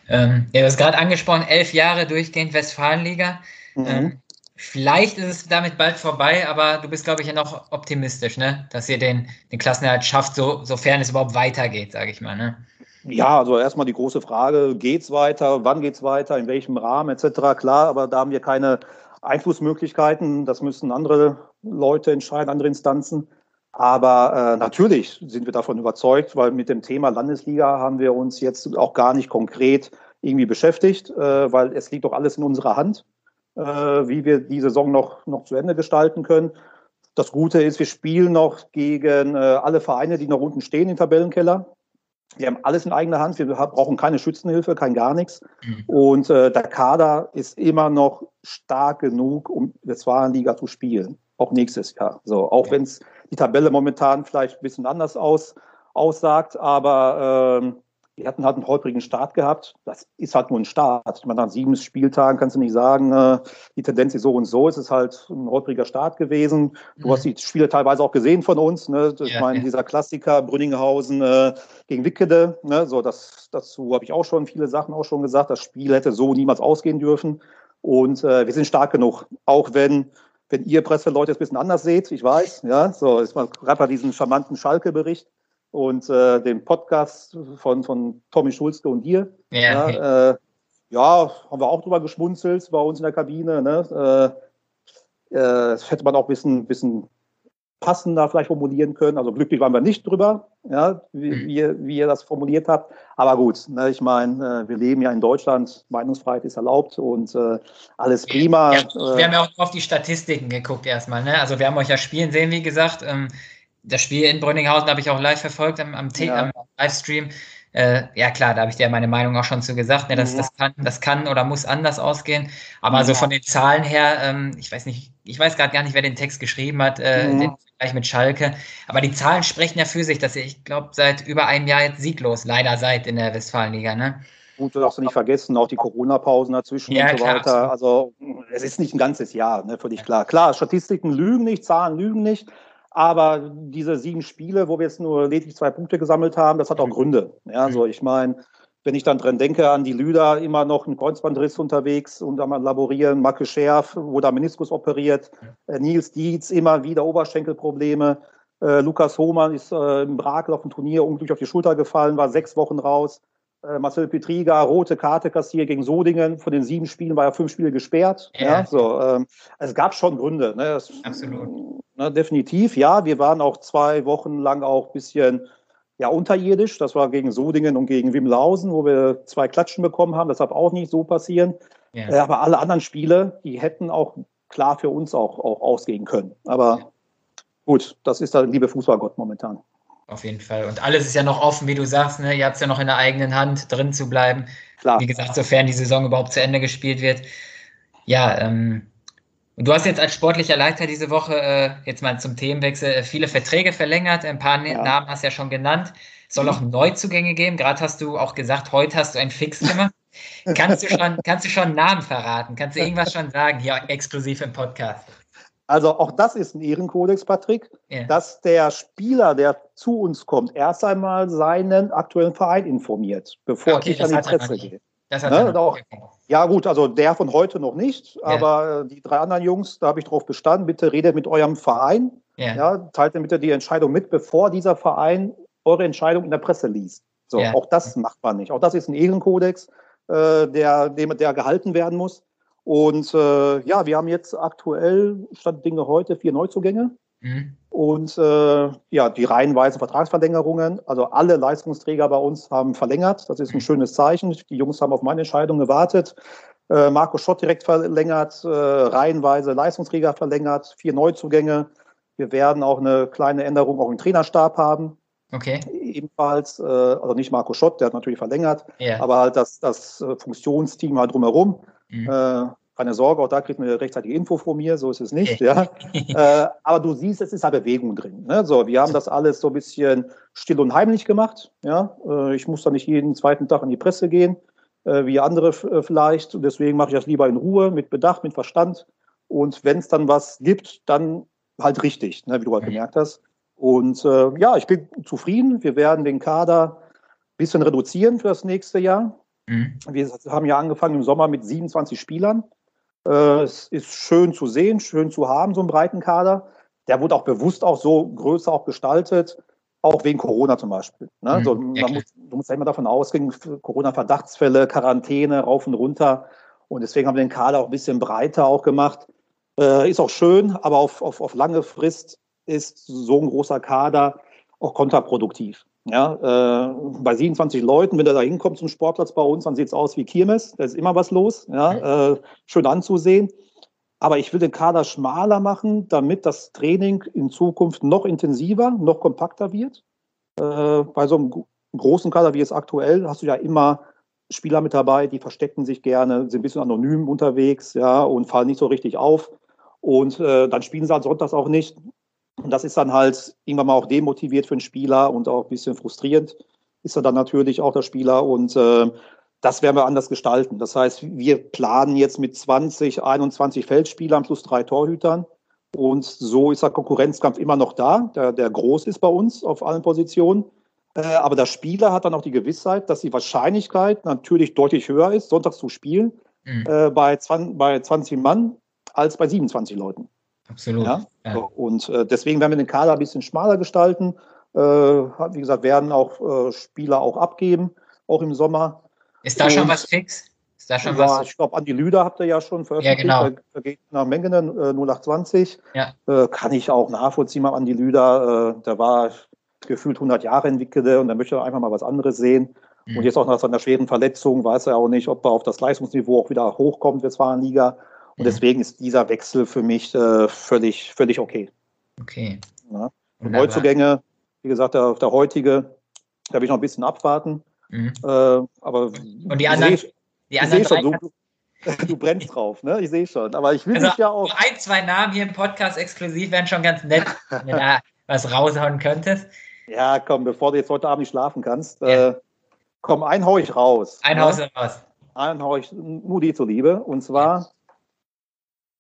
Ähm, ja, du hast gerade angesprochen, elf Jahre durchgehend Westfalenliga. Mhm. Ähm, vielleicht ist es damit bald vorbei, aber du bist, glaube ich, ja noch optimistisch, ne? dass ihr den, den Klassenerhalt schafft, so, sofern es überhaupt weitergeht, sage ich mal. Ne? Ja, also erstmal die große Frage, geht's weiter, wann geht's weiter, in welchem Rahmen etc. Klar, aber da haben wir keine Einflussmöglichkeiten. Das müssen andere Leute entscheiden, andere Instanzen. Aber äh, natürlich sind wir davon überzeugt, weil mit dem Thema Landesliga haben wir uns jetzt auch gar nicht konkret irgendwie beschäftigt, äh, weil es liegt doch alles in unserer Hand, äh, wie wir die Saison noch, noch zu Ende gestalten können. Das Gute ist, wir spielen noch gegen äh, alle Vereine, die noch unten stehen im Tabellenkeller. Wir haben alles in eigener Hand. Wir brauchen keine Schützenhilfe, kein gar nichts. Mhm. Und äh, der Kader ist immer noch stark genug, um in der zweiten Liga zu spielen. Auch nächstes Jahr. So, auch ja. wenn es die Tabelle momentan vielleicht ein bisschen anders aus, aussagt, aber ähm, wir hatten halt einen holprigen Start gehabt. Das ist halt nur ein Start. Ich meine, nach sieben Spieltagen kannst du nicht sagen, äh, die Tendenz ist so und so. Es ist halt ein holpriger Start gewesen. Du mhm. hast die Spiele teilweise auch gesehen von uns. Ne? Ich ja, meine, ja. dieser Klassiker Brünninghausen äh, gegen Wickede. Ne? So, das, dazu habe ich auch schon viele Sachen auch schon gesagt. Das Spiel hätte so niemals ausgehen dürfen. Und äh, wir sind stark genug, auch wenn wenn ihr Presseleute es ein bisschen anders seht, ich weiß, ja, so ist mal gerade bei diesem charmanten Schalke-Bericht und äh, dem Podcast von, von Tommy Schulzke und dir. Ja, ja, äh, ja, haben wir auch drüber geschmunzelt bei uns in der Kabine. Ne? Äh, äh, das hätte man auch ein bisschen, bisschen passender vielleicht formulieren können. Also glücklich waren wir nicht drüber, ja, wie, mhm. wie, wie ihr das formuliert habt. Aber gut, ne, ich meine, äh, wir leben ja in Deutschland, Meinungsfreiheit ist erlaubt und äh, alles prima. Ja, wir haben ja auch auf die Statistiken geguckt erstmal. Ne? Also wir haben euch ja spielen sehen, wie gesagt. Ähm, das Spiel in Brünninghausen habe ich auch live verfolgt am, am, ja. am Livestream. Äh, ja klar, da habe ich dir meine Meinung auch schon zu gesagt, ne, dass, ja. das, kann, das kann oder muss anders ausgehen. Aber ja. so von den Zahlen her, ähm, ich weiß nicht, ich weiß gerade gar nicht, wer den Text geschrieben hat, äh, ja. den Vergleich mit Schalke. Aber die Zahlen sprechen ja für sich, dass ihr, ich glaube, seit über einem Jahr jetzt sieglos leider seid in der Westfalenliga. Ne? Gut, du darfst nicht vergessen, auch die Corona-Pausen dazwischen ja, und so klar, weiter. Absolut. Also es ist nicht ein ganzes Jahr, ne, völlig klar. Klar, Statistiken lügen nicht, Zahlen lügen nicht. Aber diese sieben Spiele, wo wir jetzt nur lediglich zwei Punkte gesammelt haben, das hat auch mhm. Gründe. Ja, so ich meine, wenn ich dann dran denke an die Lüder, immer noch ein Kreuzbandriss unterwegs und am Laborieren, Macke Schärf, wo da Meniskus operiert, äh, Nils Dietz, immer wieder Oberschenkelprobleme. Äh, Lukas Hohmann ist äh, im Brakel auf dem Turnier unglücklich auf die Schulter gefallen, war sechs Wochen raus. Äh, Marcel Petriga, rote Karte kassiert gegen Sodingen. Von den sieben Spielen war er fünf Spiele gesperrt. Ja. ja so, ähm, es gab schon Gründe. Ne? Das, Absolut. Ne, definitiv, ja. Wir waren auch zwei Wochen lang auch ein bisschen ja, unterirdisch. Das war gegen Sodingen und gegen Wimmelhausen, wo wir zwei Klatschen bekommen haben. Das darf auch nicht so passieren. Ja. Äh, aber alle anderen Spiele, die hätten auch klar für uns auch, auch ausgehen können. Aber ja. gut, das ist der liebe Fußballgott momentan. Auf jeden Fall. Und alles ist ja noch offen, wie du sagst, ne? Ihr habt es ja noch in der eigenen Hand, drin zu bleiben. Klar. Wie gesagt, sofern die Saison überhaupt zu Ende gespielt wird. Ja, ähm, und du hast jetzt als sportlicher Leiter diese Woche, äh, jetzt mal zum Themenwechsel, äh, viele Verträge verlängert. Ein paar ja. Namen hast du ja schon genannt. Es soll auch Neuzugänge geben. Gerade hast du auch gesagt, heute hast du ein Fix gemacht. kannst, du schon, kannst du schon Namen verraten? Kannst du irgendwas schon sagen, hier exklusiv im Podcast? Also auch das ist ein Ehrenkodex, Patrick, ja. dass der Spieler, der zu uns kommt, erst einmal seinen aktuellen Verein informiert, bevor okay, ich an die Presse gehe. Das hat ne? auch, ja gut, also der von heute noch nicht, ja. aber die drei anderen Jungs, da habe ich darauf bestanden, bitte redet mit eurem Verein, ja. ja teilt mir bitte die Entscheidung mit, bevor dieser Verein eure Entscheidung in der Presse liest. So, ja. auch das macht man nicht. Auch das ist ein Ehrenkodex, äh, der, der, der gehalten werden muss. Und äh, ja, wir haben jetzt aktuell, statt Dinge heute, vier Neuzugänge. Mhm. Und äh, ja, die reihenweise Vertragsverlängerungen. Also alle Leistungsträger bei uns haben verlängert. Das ist ein mhm. schönes Zeichen. Die Jungs haben auf meine Entscheidung gewartet. Äh, Marco Schott direkt verlängert, äh, reihenweise Leistungsträger verlängert, vier Neuzugänge. Wir werden auch eine kleine Änderung auch im Trainerstab haben. Okay. Ebenfalls, äh, also nicht Marco Schott, der hat natürlich verlängert, yeah. aber halt das, das äh, Funktionsteam halt drumherum. Mhm. Keine Sorge, auch da kriegt man eine rechtzeitige Info von mir, so ist es nicht. ja. äh, aber du siehst, es ist halt Bewegung drin. Ne? So, wir haben das alles so ein bisschen still und heimlich gemacht. Ja? Äh, ich muss da nicht jeden zweiten Tag in die Presse gehen, äh, wie andere äh, vielleicht. Und deswegen mache ich das lieber in Ruhe, mit Bedacht, mit Verstand. Und wenn es dann was gibt, dann halt richtig, ne? wie du halt mhm. gemerkt hast. Und äh, ja, ich bin zufrieden. Wir werden den Kader ein bisschen reduzieren für das nächste Jahr. Mhm. Wir haben ja angefangen im Sommer mit 27 Spielern. Äh, es ist schön zu sehen, schön zu haben, so einen breiten Kader. Der wurde auch bewusst auch so größer auch gestaltet, auch wegen Corona zum Beispiel. Ne? Mhm, so, man muss, du musst ja immer davon ausgehen, Corona-Verdachtsfälle, Quarantäne, rauf und runter. Und deswegen haben wir den Kader auch ein bisschen breiter auch gemacht. Äh, ist auch schön, aber auf, auf, auf lange Frist ist so ein großer Kader auch kontraproduktiv. Ja, äh, bei 27 Leuten, wenn der da hinkommt zum Sportplatz bei uns, dann sieht es aus wie Kirmes. Da ist immer was los. Ja, äh, schön anzusehen. Aber ich will den Kader schmaler machen, damit das Training in Zukunft noch intensiver, noch kompakter wird. Äh, bei so einem gro- großen Kader wie jetzt aktuell hast du ja immer Spieler mit dabei, die verstecken sich gerne, sind ein bisschen anonym unterwegs, ja, und fallen nicht so richtig auf. Und äh, dann spielen sie halt sonntags auch nicht. Und das ist dann halt irgendwann mal auch demotiviert für den Spieler und auch ein bisschen frustrierend ist er dann natürlich auch der Spieler. Und äh, das werden wir anders gestalten. Das heißt, wir planen jetzt mit 20, 21 Feldspielern plus drei Torhütern. Und so ist der Konkurrenzkampf immer noch da, der, der groß ist bei uns auf allen Positionen. Äh, aber der Spieler hat dann auch die Gewissheit, dass die Wahrscheinlichkeit natürlich deutlich höher ist, sonntags zu spielen, Mhm, äh, bei, 20, bei 20 Mann als bei 27 Leuten. Absolut. Ja? Ja. Und äh, deswegen werden wir den Kader ein bisschen schmaler gestalten. Äh, wie gesagt, werden auch äh, Spieler auch abgeben, auch im Sommer. Ist da schon Und- was fix? Ist da schon Ja, was? ich glaube, Andi Lüder habt ihr ja schon veröffentlicht. Ja, genau. Der geht nach Mengenen äh, 0820. Ja. Äh, kann ich auch nachvollziehen Andi Lüder. Äh, der war gefühlt 100 Jahre entwickelte und dann möchte er einfach mal was anderes sehen. Mhm. Und jetzt auch nach seiner schweren Verletzung weiß er auch nicht, ob er auf das Leistungsniveau auch wieder hochkommt, Westfalenliga. Und deswegen ist dieser Wechsel für mich äh, völlig, völlig okay. Okay. Ja. Und. Neuzugänge, wie gesagt, der, der heutige, da will ich noch ein bisschen abwarten. Mhm. Äh, aber Und die anderen, seh- die ich anderen sehe schon, du, du brennst drauf, ne? Ich sehe schon. Aber ich will Also, dich ja auch. ein, zwei Namen hier im Podcast exklusiv wären schon ganz nett, wenn du da was raushauen könntest. Ja, komm, bevor du jetzt heute Abend nicht schlafen kannst, Ja. äh, komm, ein hau ich raus. Ein ne? Haus raus. Einen hau ich nur die zuliebe. Und zwar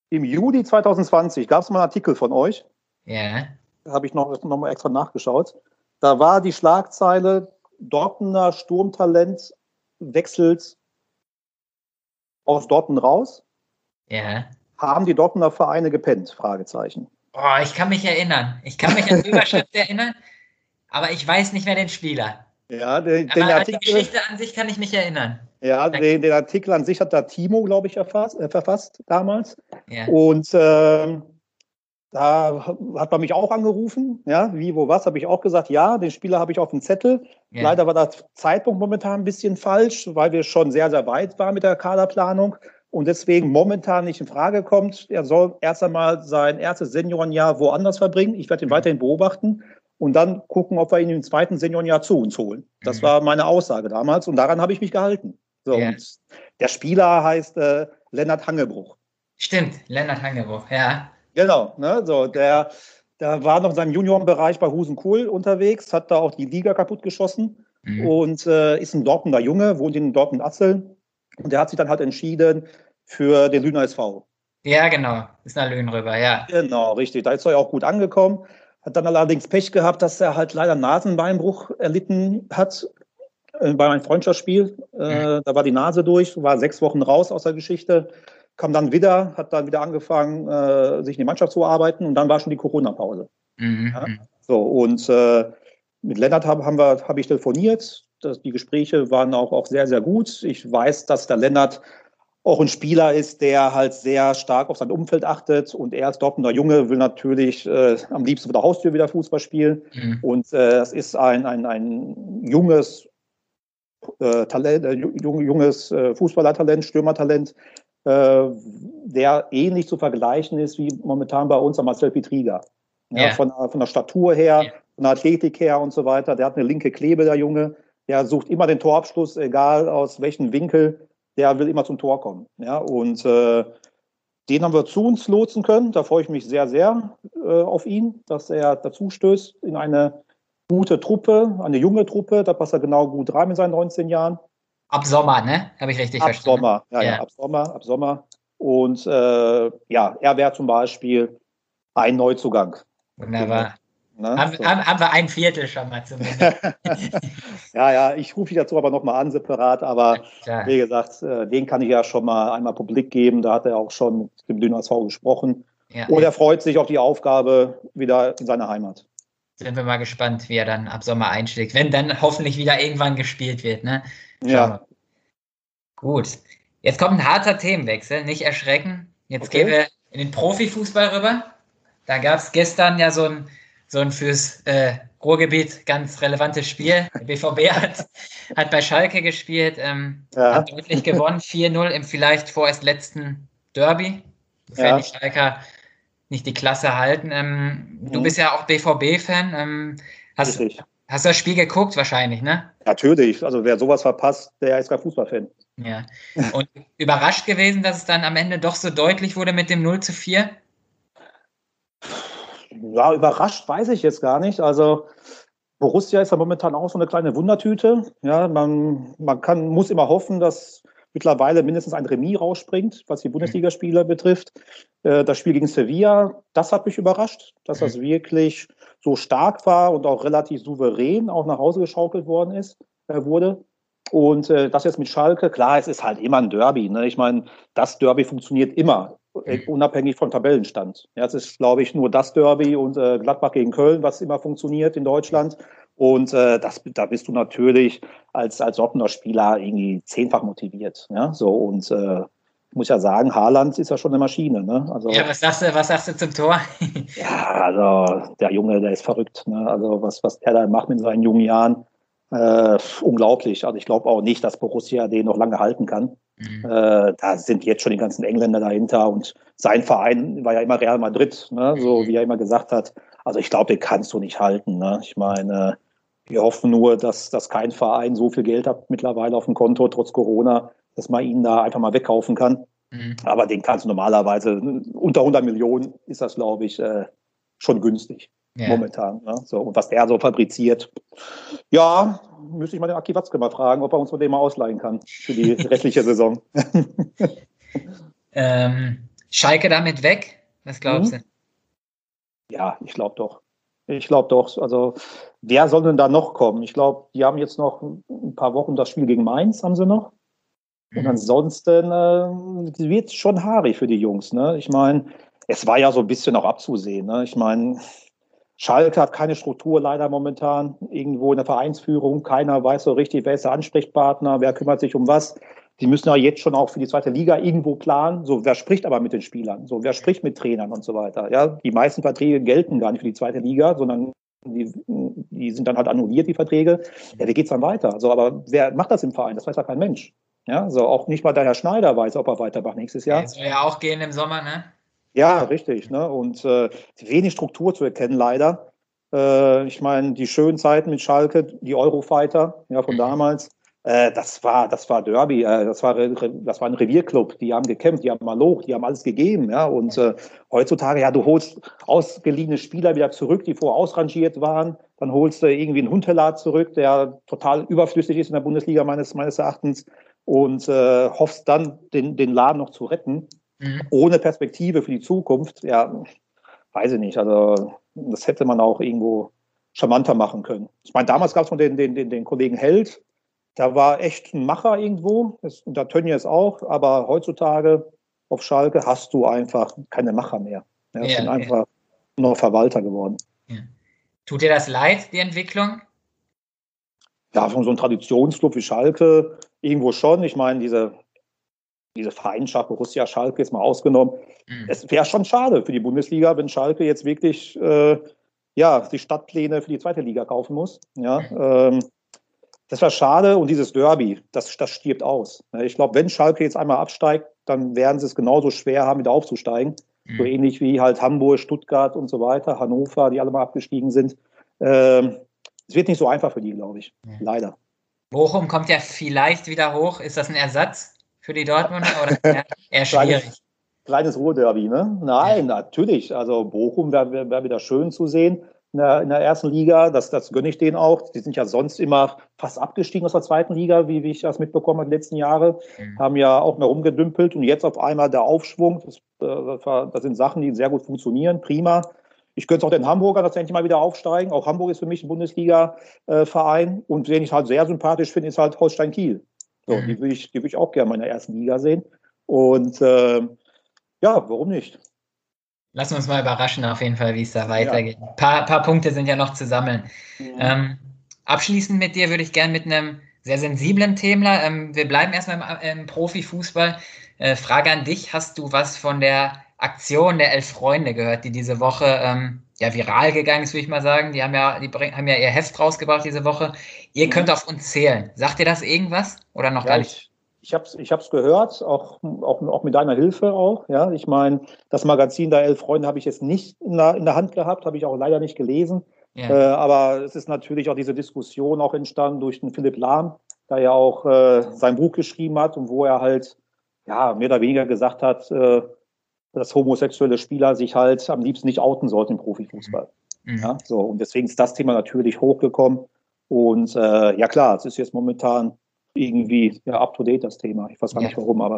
im Juli 2020 gab es mal einen Artikel von euch, Ja. da habe ich noch, noch mal extra nachgeschaut. Da war die Schlagzeile, Dortmunder Sturmtalent wechselt aus Dortmund raus. Ja. Haben die Dortmunder Vereine gepennt? Fragezeichen. Oh, ich kann mich erinnern. Ich kann mich an die Überschrift erinnern, aber ich weiß nicht mehr den Spieler. Ja, den, den an die Artikel, Geschichte an sich kann ich mich erinnern. ja, den, den Artikel an sich hat da Timo, glaube ich, erfasst, äh, verfasst damals. Ja. Und ähm, da hat man mich auch angerufen. Ja, wie, wo, was, habe ich auch gesagt, ja, den Spieler habe ich auf dem Zettel. ja. Leider war der Zeitpunkt momentan ein bisschen falsch, weil wir schon sehr, sehr weit waren mit der Kaderplanung und deswegen momentan nicht in Frage kommt. Er soll erst einmal sein erstes Seniorenjahr woanders verbringen. Ich werde ihn weiterhin beobachten und dann gucken, ob wir ihn im zweiten Seniorenjahr zu uns holen. Das Mhm. war meine Aussage damals und daran habe ich mich gehalten. So, Ja. der Spieler heißt äh, Lennart Hangebruch. Stimmt, Lennart Hangebruch, ja. Genau, ne? so, der, der war noch in seinem Juniorenbereich bei Husenkohl unterwegs, hat da auch die Liga kaputt geschossen Mhm. und äh, ist ein Dortmunder Junge, wohnt in Dortmund-Asseln. Und der hat sich dann halt entschieden für den Lüner SV. Ja, genau. Ist nach Löhn rüber, ja. Genau, richtig. Da ist er ja auch gut angekommen. Hat dann allerdings Pech gehabt, dass er halt leider Nasenbeinbruch erlitten hat äh, bei einem Freundschaftsspiel. Äh, da war die Nase durch, war sechs Wochen raus aus der Geschichte, kam dann wieder, hat dann wieder angefangen, äh, sich in die Mannschaft zu arbeiten und dann war schon die Corona-Pause. Mhm. Ja. mhm. So, und mit Lennart habe wir, hab ich telefoniert. Das, die Gespräche waren auch, auch sehr, sehr gut. Ich weiß, dass der Lennart auch ein Spieler ist, der halt sehr stark auf sein Umfeld achtet. Und er als Dortmunder Junge will natürlich äh, am liebsten vor der Haustür wieder Fußball spielen. Mhm. Und äh, es ist ein, ein, ein junges äh, Talent, äh, jung, junges äh, Fußballertalent, Stürmertalent, äh, der ähnlich zu vergleichen ist wie momentan bei uns der Marcel Pietriga. Ja, Ja. von, von der Statur her, Ja. von der Athletik her und so weiter. Der hat eine linke Klebe, der Junge. Der sucht immer den Torabschluss, egal aus welchem Winkel. Der will immer zum Tor kommen. Ja, und äh, den haben wir zu uns lotsen können. Da freue ich mich sehr, sehr äh, auf ihn, dass er dazu stößt in eine gute Truppe, eine junge Truppe. Da passt er genau gut rein mit seinen 19 Jahren. Ab Sommer, ne? Habe ich richtig Ab verstanden. Sommer, ja, ja, Ja. ab Sommer, ab Sommer. Und äh, ja, er wäre zum Beispiel ein Neuzugang. Wunderbar. Ne? Haben, So. haben, haben wir ein Viertel schon mal zumindest. ja, ja, ich rufe dich dazu aber nochmal an, separat. Aber Klar. wie gesagt, äh, den kann ich ja schon mal einmal publik geben. Da hat er auch schon mit dem Dünner SV gesprochen. Ja. Und er freut sich auf die Aufgabe wieder in seiner Heimat. sind wir mal gespannt, wie er dann ab Sommer einschlägt, wenn dann hoffentlich wieder irgendwann gespielt wird. Ne? Ja. Gut. Jetzt kommt ein harter Themenwechsel, nicht erschrecken. Jetzt okay. gehen wir in den Profifußball rüber. Da gab es gestern ja so ein, so ein fürs äh, Ruhrgebiet ganz relevantes Spiel. Der BVB hat, hat bei Schalke gespielt, ähm, ja. hat deutlich gewonnen, 4-0 im vielleicht vorerst letzten Derby. Sofern ja. die Schalker nicht die Klasse halten. Ähm, mhm. Du bist ja auch BVB-Fan. Ähm, hast, hast du das Spiel geguckt wahrscheinlich, ne? Natürlich. Also wer sowas verpasst, der ist kein Fußballfan. Ja. Und überrascht gewesen, dass es dann am Ende doch so deutlich wurde mit dem 0 zu 4? Ja, überrascht weiß ich jetzt gar nicht. Also Borussia ist ja momentan auch so eine kleine Wundertüte. Ja, man, man kann, muss immer hoffen, dass mittlerweile mindestens ein Remis rausspringt, was die Bundesligaspieler betrifft. Äh, das Spiel gegen Sevilla, das hat mich überrascht, dass das wirklich so stark war und auch relativ souverän auch nach Hause geschaukelt worden ist, äh, wurde. Und äh, das jetzt mit Schalke, klar, es ist halt immer ein Derby. Ne? Ich meine, das Derby funktioniert immer, unabhängig vom Tabellenstand. Ja, es ist, glaube ich, nur das Derby und äh, Gladbach gegen Köln, was immer funktioniert in Deutschland. Und äh, das, da bist du natürlich als, als Dortmunder Spieler irgendwie zehnfach motiviert. Ja? So, und äh, ich muss ja sagen, Haaland ist ja schon eine Maschine. Ne? Also, ja, was sagst du, was sagst du zum Tor? ja, also der Junge, der ist verrückt. Ne? Also was, was er da macht mit seinen jungen Jahren, äh, unglaublich. Also ich glaube auch nicht, dass Borussia den noch lange halten kann. Mhm. Äh, da sind jetzt schon die ganzen Engländer dahinter und sein Verein war ja immer Real Madrid, ne? so mhm. wie er immer gesagt hat. Also ich glaube, den kannst du nicht halten. Ne? Ich meine, wir hoffen nur, dass, dass kein Verein so viel Geld hat mittlerweile auf dem Konto, trotz Corona, dass man ihn da einfach mal wegkaufen kann. Mhm. Aber den kannst du normalerweise, unter 100 Millionen ist das, glaube ich, äh, schon günstig ja. momentan. Ne? So, und was der so fabriziert, ja, müsste ich mal den Aki Watzke mal fragen, ob er uns von dem mal ausleihen kann für die restliche Saison. ähm, Schalke damit weg? Was glaubst mhm. du? Ja, ich glaube doch. Ich glaube doch. Also, wer soll denn da noch kommen? Ich glaube, die haben jetzt noch ein paar Wochen das Spiel gegen Mainz, haben sie noch. Und mhm. ansonsten äh, wird es schon haarig für die Jungs. Ne? Ich meine, es war ja so ein bisschen auch abzusehen. Ne? Ich meine, Schalke hat keine Struktur leider momentan irgendwo in der Vereinsführung. Keiner weiß so richtig, wer ist der Ansprechpartner, wer kümmert sich um was. Die müssen ja jetzt schon auch für die zweite Liga irgendwo planen. So, wer spricht aber mit den Spielern? So, wer spricht mit Trainern und so weiter? Ja, die meisten Verträge gelten gar nicht für die zweite Liga, sondern die, die sind dann halt annulliert, die Verträge. Ja, wie geht's dann weiter? So, aber wer macht das im Verein? Das weiß ja kein Mensch. Ja, so auch nicht mal der Herr Schneider weiß, ob er weitermacht nächstes Jahr. Der soll ja auch gehen im Sommer, ne? Ja, richtig. Ne? Und äh, wenig Struktur zu erkennen, leider. Äh, ich meine, die schönen Zeiten mit Schalke, die Eurofighter ja, von mhm. damals, äh, das war, das war Derby, äh, das war, das war ein Revierclub. Die haben gekämpft, die haben mal hoch, die haben alles gegeben. Ja? Und äh, heutzutage, ja, du holst ausgeliehene Spieler wieder zurück, die vorher ausrangiert waren. Dann holst du irgendwie einen Huntelat zurück, der total überflüssig ist in der Bundesliga meines, meines Erachtens und äh, hoffst dann, den, den Laden noch zu retten mhm. ohne Perspektive für die Zukunft, ja, weiß ich nicht. Also das hätte man auch irgendwo charmanter machen können. Ich meine, damals gab es noch den, den, den, den Kollegen Held, der war echt ein Macher irgendwo, das, und der Tönnies auch, aber heutzutage auf Schalke hast du einfach keine Macher mehr. Ja, ja, sind einfach ja. nur Verwalter geworden. Ja. Tut dir das leid, die Entwicklung? Ja, von so einem Traditionsclub wie Schalke irgendwo schon. Ich meine, diese diese Feindschaft Borussia Schalke jetzt mal ausgenommen. Mhm. Es wäre schon schade für die Bundesliga, wenn Schalke jetzt wirklich äh, ja, die Stadtpläne für die zweite Liga kaufen muss. Ja, mhm. ähm, das war schade und dieses Derby, das, das stirbt aus. Ich glaube, wenn Schalke jetzt einmal absteigt, dann werden sie es genauso schwer haben, wieder aufzusteigen. Mhm. So ähnlich wie halt Hamburg, Stuttgart und so weiter, Hannover, die alle mal abgestiegen sind. Ähm, es wird nicht so einfach für die, glaube ich. Leider. Bochum kommt ja vielleicht wieder hoch. Ist das ein Ersatz? Für die Dortmunder oder eher, schwierig? Kleines, Ruhrderby, ne? Nein, ja. natürlich. Also Bochum wäre wär, wär wieder schön zu sehen in der, in der ersten Liga. Das, das gönne ich denen auch. Die sind ja sonst immer fast abgestiegen aus der zweiten Liga, wie, wie ich das mitbekommen habe die letzten Jahre. Mhm. Haben ja auch mehr rumgedümpelt und jetzt auf einmal der Aufschwung. Das, äh, das sind Sachen, die sehr gut funktionieren. Prima. Ich könnte es auch den Hamburger dass endlich mal wieder aufsteigen. Auch Hamburg ist für mich ein Bundesliga-Verein. Und wen ich halt sehr sympathisch finde, ist halt Holstein Kiel. So, mhm. die würde ich, die würde ich auch gerne in der ersten Liga sehen. Und äh, ja, warum nicht? Lassen wir uns mal überraschen, auf jeden Fall, wie es da weitergeht. Ein paar, paar Punkte sind ja noch zu sammeln. Mhm. Ähm, abschließend mit dir würde ich gerne mit einem sehr sensiblen Thema, ähm, wir bleiben erstmal im, im Profifußball. Äh, Frage an dich: Hast du was von der Aktion der Elf Freunde gehört, die diese Woche ähm, ja viral gegangen ist, würde ich mal sagen? Die haben ja, die haben ja ihr Heft rausgebracht diese Woche. Ihr mhm. könnt auf uns zählen. Sagt ihr das irgendwas oder noch ja, gar nicht? Ich habe es ich hab's gehört, auch, auch, auch mit deiner Hilfe auch. Ja, ich meine, das Magazin der Elf Freunde habe ich jetzt nicht in der, in der Hand gehabt, habe ich auch leider nicht gelesen. Ja. Äh, aber es ist natürlich auch diese Diskussion auch entstanden durch den Philipp Lahm, der ja auch äh, sein Buch geschrieben hat und wo er halt ja mehr oder weniger gesagt hat, äh, dass homosexuelle Spieler sich halt am liebsten nicht outen sollten im Profifußball. Mhm. Ja, so und deswegen ist das Thema natürlich hochgekommen. Und äh, ja klar, es ist jetzt momentan irgendwie ja, up to date das Thema. Ich weiß gar ja. nicht warum, aber.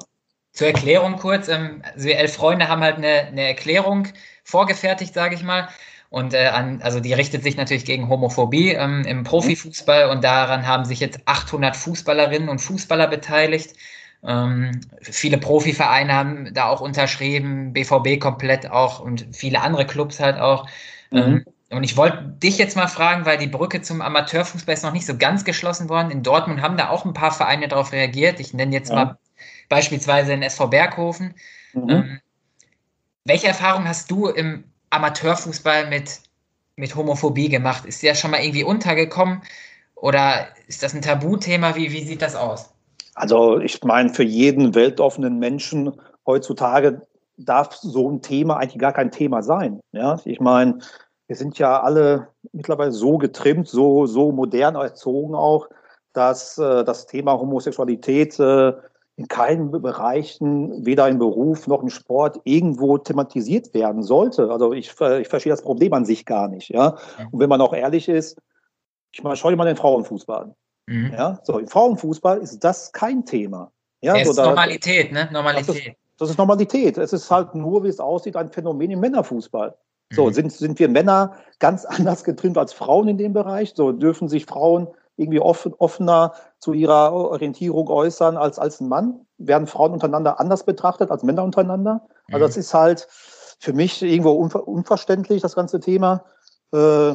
Zur Erklärung kurz, ähm, also wir elf Freunde haben halt eine, eine Erklärung vorgefertigt, sage ich mal. Und äh, an, also die richtet sich natürlich gegen Homophobie ähm, im Profifußball und daran haben sich jetzt 800 Fußballerinnen und Fußballer beteiligt. Ähm, viele Profivereine haben da auch unterschrieben, BVB komplett auch und viele andere Clubs halt auch. Mhm. Ähm, und ich wollte dich jetzt mal fragen, weil die Brücke zum Amateurfußball ist noch nicht so ganz geschlossen worden. In Dortmund haben da auch ein paar Vereine darauf reagiert. Ich nenne jetzt ja. mal beispielsweise den SV Berghofen. Mhm. Ähm, welche Erfahrung hast du im Amateurfußball mit, mit Homophobie gemacht? Ist der schon mal irgendwie untergekommen? Oder ist das ein Tabuthema? Wie, wie sieht das aus? Also ich meine, für jeden weltoffenen Menschen heutzutage darf so ein Thema eigentlich gar kein Thema sein. Ja, ich meine, wir sind ja alle mittlerweile so getrimmt, so, so modern erzogen auch, dass äh, das Thema Homosexualität äh, in keinen Bereichen, weder im Beruf noch im Sport, irgendwo thematisiert werden sollte. Also ich, ich verstehe das Problem an sich gar nicht. Ja? Und wenn man auch ehrlich ist, ich meine, schau dir mal den Frauenfußball an. Mhm. Ja? So, im Frauenfußball ist das kein Thema. Ja, es so, ist da, Normalität, ne? Normalität. Das ist, das ist Normalität. Es ist halt nur, wie es aussieht, ein Phänomen im Männerfußball. So, mhm. sind, sind wir Männer ganz anders getrimmt als Frauen in dem Bereich? So, dürfen sich Frauen irgendwie offen, offener zu ihrer Orientierung äußern als, als ein Mann? Werden Frauen untereinander anders betrachtet als Männer untereinander? Also mhm. Das ist halt für mich irgendwo unver unverständlich, das ganze Thema. Äh,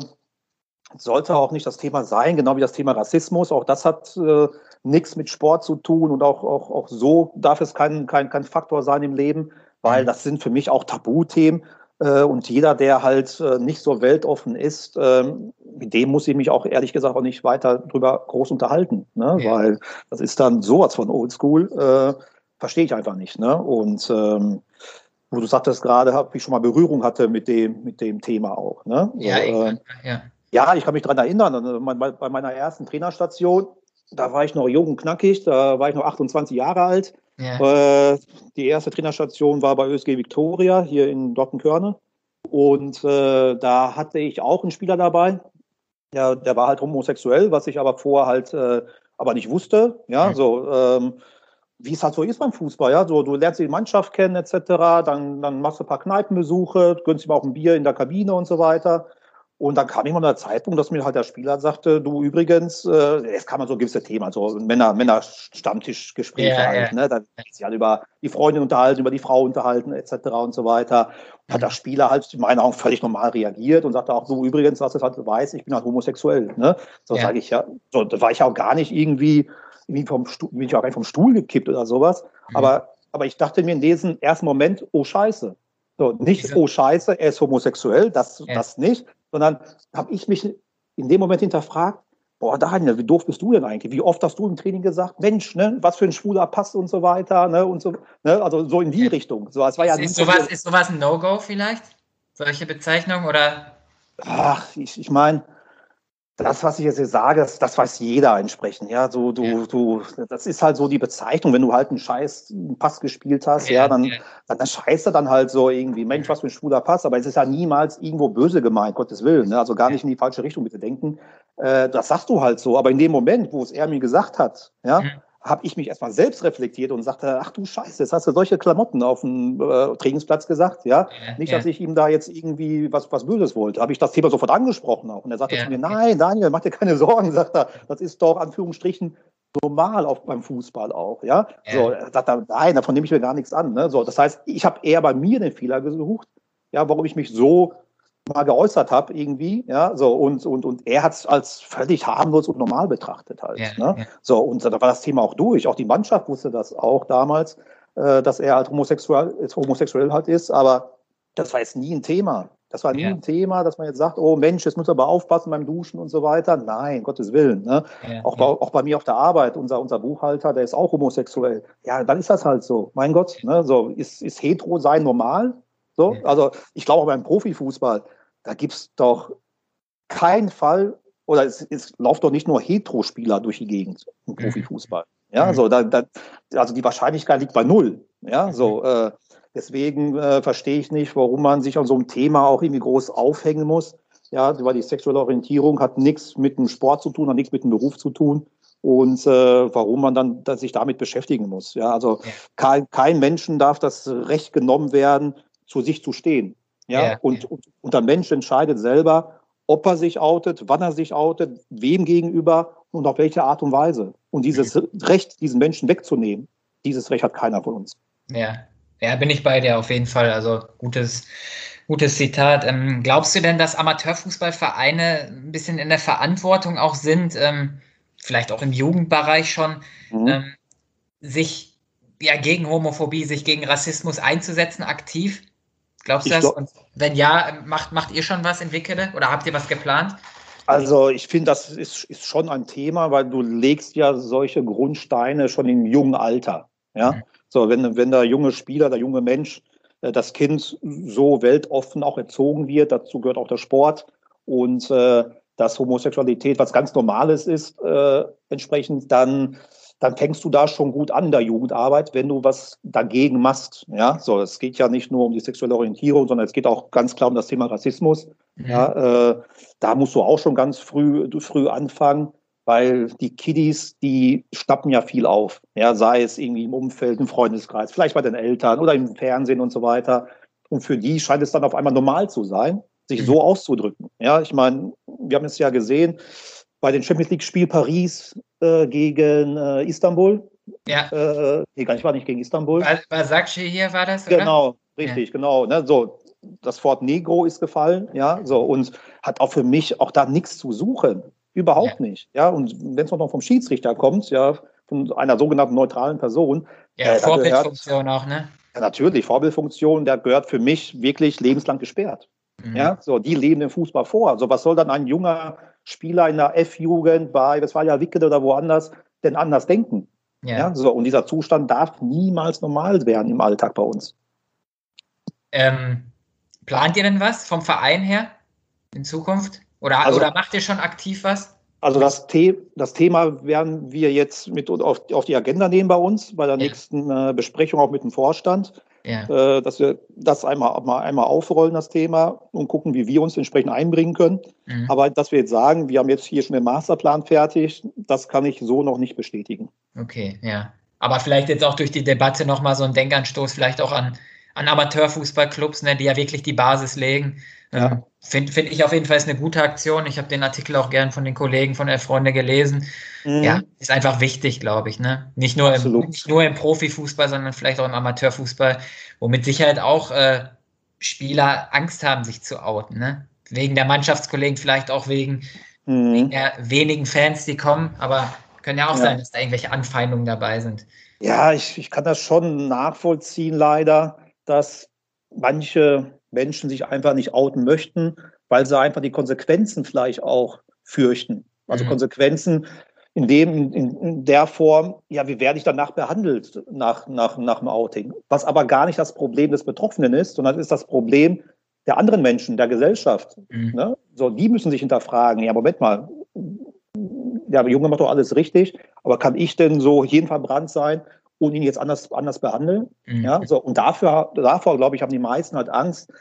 sollte auch nicht das Thema sein, genau wie das Thema Rassismus. Auch das hat äh, nichts mit Sport zu tun und auch, auch, auch so darf es kein, kein, kein Faktor sein im Leben, weil mhm. das sind für mich auch Tabuthemen. Äh, und jeder, der halt äh, nicht so weltoffen ist, ähm, mit dem muss ich mich auch ehrlich gesagt auch nicht weiter drüber groß unterhalten, ne? Ja. weil das ist dann sowas von Oldschool, äh, verstehe ich einfach nicht. Ne? Und ähm, wo du sagtest gerade, ob ich schon mal Berührung hatte mit dem, mit dem Thema auch. Ne? Ja, so, äh, ja. Ja, ich kann mich daran erinnern, bei meiner ersten Trainerstation, da war ich noch jung und knackig, da war ich noch 28 Jahre alt. Ja. Äh, die erste Trainerstation war bei ÖSG Victoria hier in Dortmund-Körne. Und äh, da hatte ich auch einen Spieler dabei. Ja, der war halt homosexuell, was ich aber vorher halt äh, aber nicht wusste. Ja, mhm. so ähm, wie es halt so ist beim Fußball. Ja, so du lernst die Mannschaft kennen etc. Dann, dann machst du ein paar Kneipenbesuche, gönnst ihm auch ein Bier in der Kabine und so weiter. Und dann kam immer der Zeitpunkt, dass mir halt der Spieler sagte, du übrigens, äh, jetzt kann man so gewisse Themen, also Männer, Männer Stammtischgespräche ja, halt, ja. ne? Dann sich halt über die Freundin unterhalten, über die Frau unterhalten, etc. und so weiter. Und hat der Spieler halt in meinen Augen völlig normal reagiert und sagte auch, du übrigens, was du halt weißt, ich bin halt homosexuell. Ne? So ja. sage ich ja, so, da war ich auch gar nicht irgendwie, irgendwie vom Stuhl, bin ich auch gar nicht vom Stuhl gekippt oder sowas. Mhm. Aber, aber ich dachte mir in diesem ersten Moment, oh Scheiße. So, nicht, oh Scheiße, er ist homosexuell, das, das nicht, sondern habe ich mich in dem Moment hinterfragt, boah, Daniel, wie doof bist du denn eigentlich? Wie oft hast du im Training gesagt, Mensch, ne, was für ein schwuler Pass und so weiter, ne, und so, ne, also so in die Richtung. So, es war ja ist, sowas, ist sowas ein No-Go vielleicht? Solche Bezeichnungen oder? Ach, ich, ich meine, das, was ich jetzt hier sage, das, das weiß jeder entsprechend. Ja, so, du, ja. du, das ist halt so die Bezeichnung, wenn du halt einen Scheiß einen Pass gespielt hast, ja, ja dann, ja. dann, dann scheißt er dann halt so irgendwie, Mensch, was für ein schwuler Pass, aber es ist ja niemals irgendwo böse gemeint, Gottes Willen, ne? also gar nicht in die falsche Richtung bitte denken. Äh, das sagst du halt so, aber in dem Moment, wo es er mir gesagt hat, ja, habe ich mich erstmal selbst reflektiert und sagte, ach du Scheiße, jetzt hast du solche Klamotten auf dem äh, Trainingsplatz gesagt, ja. ja Nicht, ja. dass ich ihm da jetzt irgendwie was, was Böses wollte. Habe ich das Thema sofort angesprochen auch. Und er sagte ja. zu mir, nein, Daniel, mach dir keine Sorgen, sagt er. Das ist doch Anführungsstrichen normal auch beim Fußball auch, ja. So, sagt er, nein, davon nehme ich mir gar nichts an. Ne? So, das heißt, ich habe eher bei mir den Fehler gesucht, ja, warum ich mich so mal geäußert habe irgendwie, ja, so und und und er hat es als völlig harmlos und normal betrachtet halt, ja, ne? Ja. So und da war das Thema auch durch. Auch die Mannschaft wusste das auch damals, äh, dass er halt homosexuell, homosexuell halt ist, aber das war jetzt nie ein Thema. Das war nie ja. ein Thema, dass man jetzt sagt, oh Mensch, jetzt muss aber aufpassen beim Duschen und so weiter. Nein, Gottes Willen. Ne? Auch. Bei, auch bei mir auf der Arbeit, unser, unser Buchhalter, der ist auch homosexuell. Ja, dann ist das halt so. Mein Gott, ne? so ist, ist hetero sein normal? So, also ich glaube beim Profifußball, da gibt es doch keinen Fall, oder es, es läuft doch nicht nur Hetero-Spieler durch die Gegend im mhm. Profifußball. Ja, mhm. so, da, da, also die Wahrscheinlichkeit liegt bei null. Ja, so, mhm. äh, Deswegen äh, verstehe ich nicht, warum man sich an so einem Thema auch irgendwie groß aufhängen muss. Ja, weil die sexuelle Orientierung hat nichts mit dem Sport zu tun, hat nichts mit dem Beruf zu tun. Und äh, warum man dann sich damit beschäftigen muss. Ja, also. Kein, kein Menschen darf das Recht genommen werden, zu sich zu stehen. Ja, ja. Und, und, und der Mensch entscheidet selber, ob er sich outet, wann er sich outet, wem gegenüber und auf welche Art und Weise. Und dieses mhm. Recht, diesen Menschen wegzunehmen, dieses Recht hat keiner von uns. Ja, ja, bin ich bei dir auf jeden Fall. Also gutes, gutes Zitat. Ähm, glaubst du denn, dass Amateurfußballvereine ein bisschen in der Verantwortung auch sind, ähm, vielleicht auch im Jugendbereich schon, mhm. ähm, sich ja gegen Homophobie, sich gegen Rassismus einzusetzen, aktiv? Glaubst du das? Glaub, Und wenn ja, macht, macht ihr schon was, entwickelt oder habt ihr was geplant? Also ich finde, das ist, ist schon ein Thema, weil du legst ja solche Grundsteine schon im jungen Alter. Ja. Mhm. So, wenn, wenn der junge Spieler, der junge Mensch, äh, das Kind so weltoffen auch erzogen wird, dazu gehört auch der Sport und äh, dass Homosexualität was ganz Normales ist, äh, entsprechend, dann, dann fängst du da schon gut an der Jugendarbeit, wenn du was dagegen machst. Ja, so, es geht ja nicht nur um die sexuelle Orientierung, sondern es geht auch ganz klar um das Thema Rassismus. Mhm. Ja, äh, da musst du auch schon ganz früh, früh anfangen weil die Kiddies, die schnappen ja viel auf. Ja, sei es irgendwie im Umfeld, im Freundeskreis, vielleicht bei den Eltern oder im Fernsehen und so weiter. Und für die scheint es dann auf einmal normal zu sein, sich mhm. so auszudrücken. Ja, ich meine, wir haben es ja gesehen bei den Champions League Spiel Paris äh, gegen äh, Istanbul. Ja. Äh, nee, gar nicht, war nicht gegen Istanbul. Basakci hier war das, oder? Genau, richtig, ja. genau. Ne, so, das Fort Negro ist gefallen, ja, so, und hat auch für mich auch da nichts zu suchen. Überhaupt ja. nicht. Ja, und wenn es noch vom Schiedsrichter kommt, ja, von einer sogenannten neutralen Person. Ja, äh, Vorbildfunktion auch, ne? Ja, natürlich, Vorbildfunktion, der gehört für mich wirklich lebenslang gesperrt. Mhm. Ja, so, die leben den Fußball vor. Also, was soll dann ein junger Spieler in der F-Jugend bei Westfalia Wickede oder woanders denn anders denken? Ja. ja. so, und dieser Zustand darf niemals normal werden im Alltag bei uns. Ähm, plant ihr denn was vom Verein her in Zukunft? Oder, also, oder macht ihr schon aktiv was? Also das, The das Thema werden wir jetzt mit auf, auf, die Agenda nehmen bei uns, bei der ja. nächsten äh, Besprechung auch mit dem Vorstand. Ja. Äh, dass wir das einmal, mal, einmal aufrollen, das Thema, und gucken, wie wir uns entsprechend einbringen können. Mhm. Aber dass wir jetzt sagen, wir haben jetzt hier schon den Masterplan fertig, das kann ich so noch nicht bestätigen. Okay, ja. Aber vielleicht jetzt auch durch die Debatte nochmal so ein Denkanstoß, vielleicht auch an, an Amateurfußballclubs, ne, die ja wirklich die Basis legen. Ja. Finde find ich auf jeden Fall ist eine gute Aktion. Ich habe den Artikel auch gern von den Kollegen von der Freunde gelesen. Mhm. Ja, ist einfach wichtig, glaube ich. Ne? Nicht, nur im, nicht nur im Profifußball, sondern vielleicht auch im Amateurfußball, wo mit Sicherheit auch äh, Spieler Angst haben, sich zu outen. Ne? Wegen der Mannschaftskollegen, vielleicht auch wegen, mhm. wegen der wenigen Fans, die kommen. Aber können ja auch ja. sein, dass da irgendwelche Anfeindungen dabei sind. Ja, ich, ich kann das schon nachvollziehen, leider, dass manche Menschen sich einfach nicht outen möchten, weil sie einfach die Konsequenzen vielleicht auch fürchten. Also mhm. Konsequenzen in dem, in, in, der Form, ja, wie werde ich danach behandelt nach, nach, nach dem Outing? Was aber gar nicht das Problem des Betroffenen ist, sondern ist das Problem der anderen Menschen, der Gesellschaft. Mhm. Ne? So, die müssen sich hinterfragen, ja, Moment mal, der Junge macht doch alles richtig, aber kann ich denn so jeden verbrannt sein und ihn jetzt anders, anders behandeln. Mhm. Ja, so, und dafür, davor, glaube ich, haben die meisten halt Angst,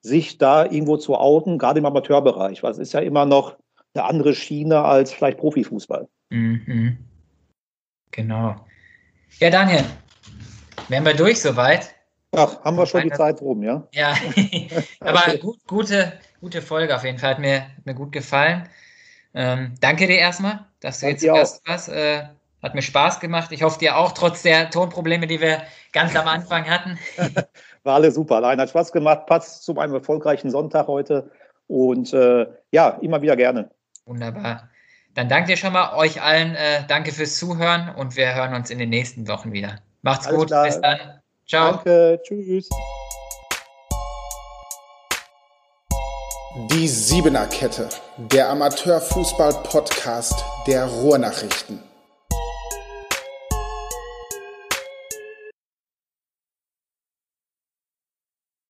sich da irgendwo zu outen, gerade im Amateurbereich, weil es ist ja immer noch eine andere Schiene als vielleicht Profifußball. Mhm. Genau. Ja, Daniel, wären wir durch soweit? Ach, haben wir schon die Zeit rum, ja? Ja, aber gut, gute, gute Folge auf jeden Fall. Hat mir, hat mir gut gefallen. Ähm, danke dir erstmal, dass du danke jetzt Gast warst. Äh, hat mir Spaß gemacht. Ich hoffe dir auch, trotz der Tonprobleme, die wir ganz am Anfang hatten. War alles super. Nein, hat Spaß gemacht. Passt zu meinem erfolgreichen Sonntag heute. Und äh, ja, immer wieder gerne. Wunderbar. Dann danke dir schon mal euch allen. Äh, danke fürs Zuhören und wir hören uns in den nächsten Wochen wieder. Macht's Alles gut. Klar. Bis dann. Ciao. Danke. Tschüss. Die Siebener Kette, der Amateurfußball-Podcast der Ruhrnachrichten.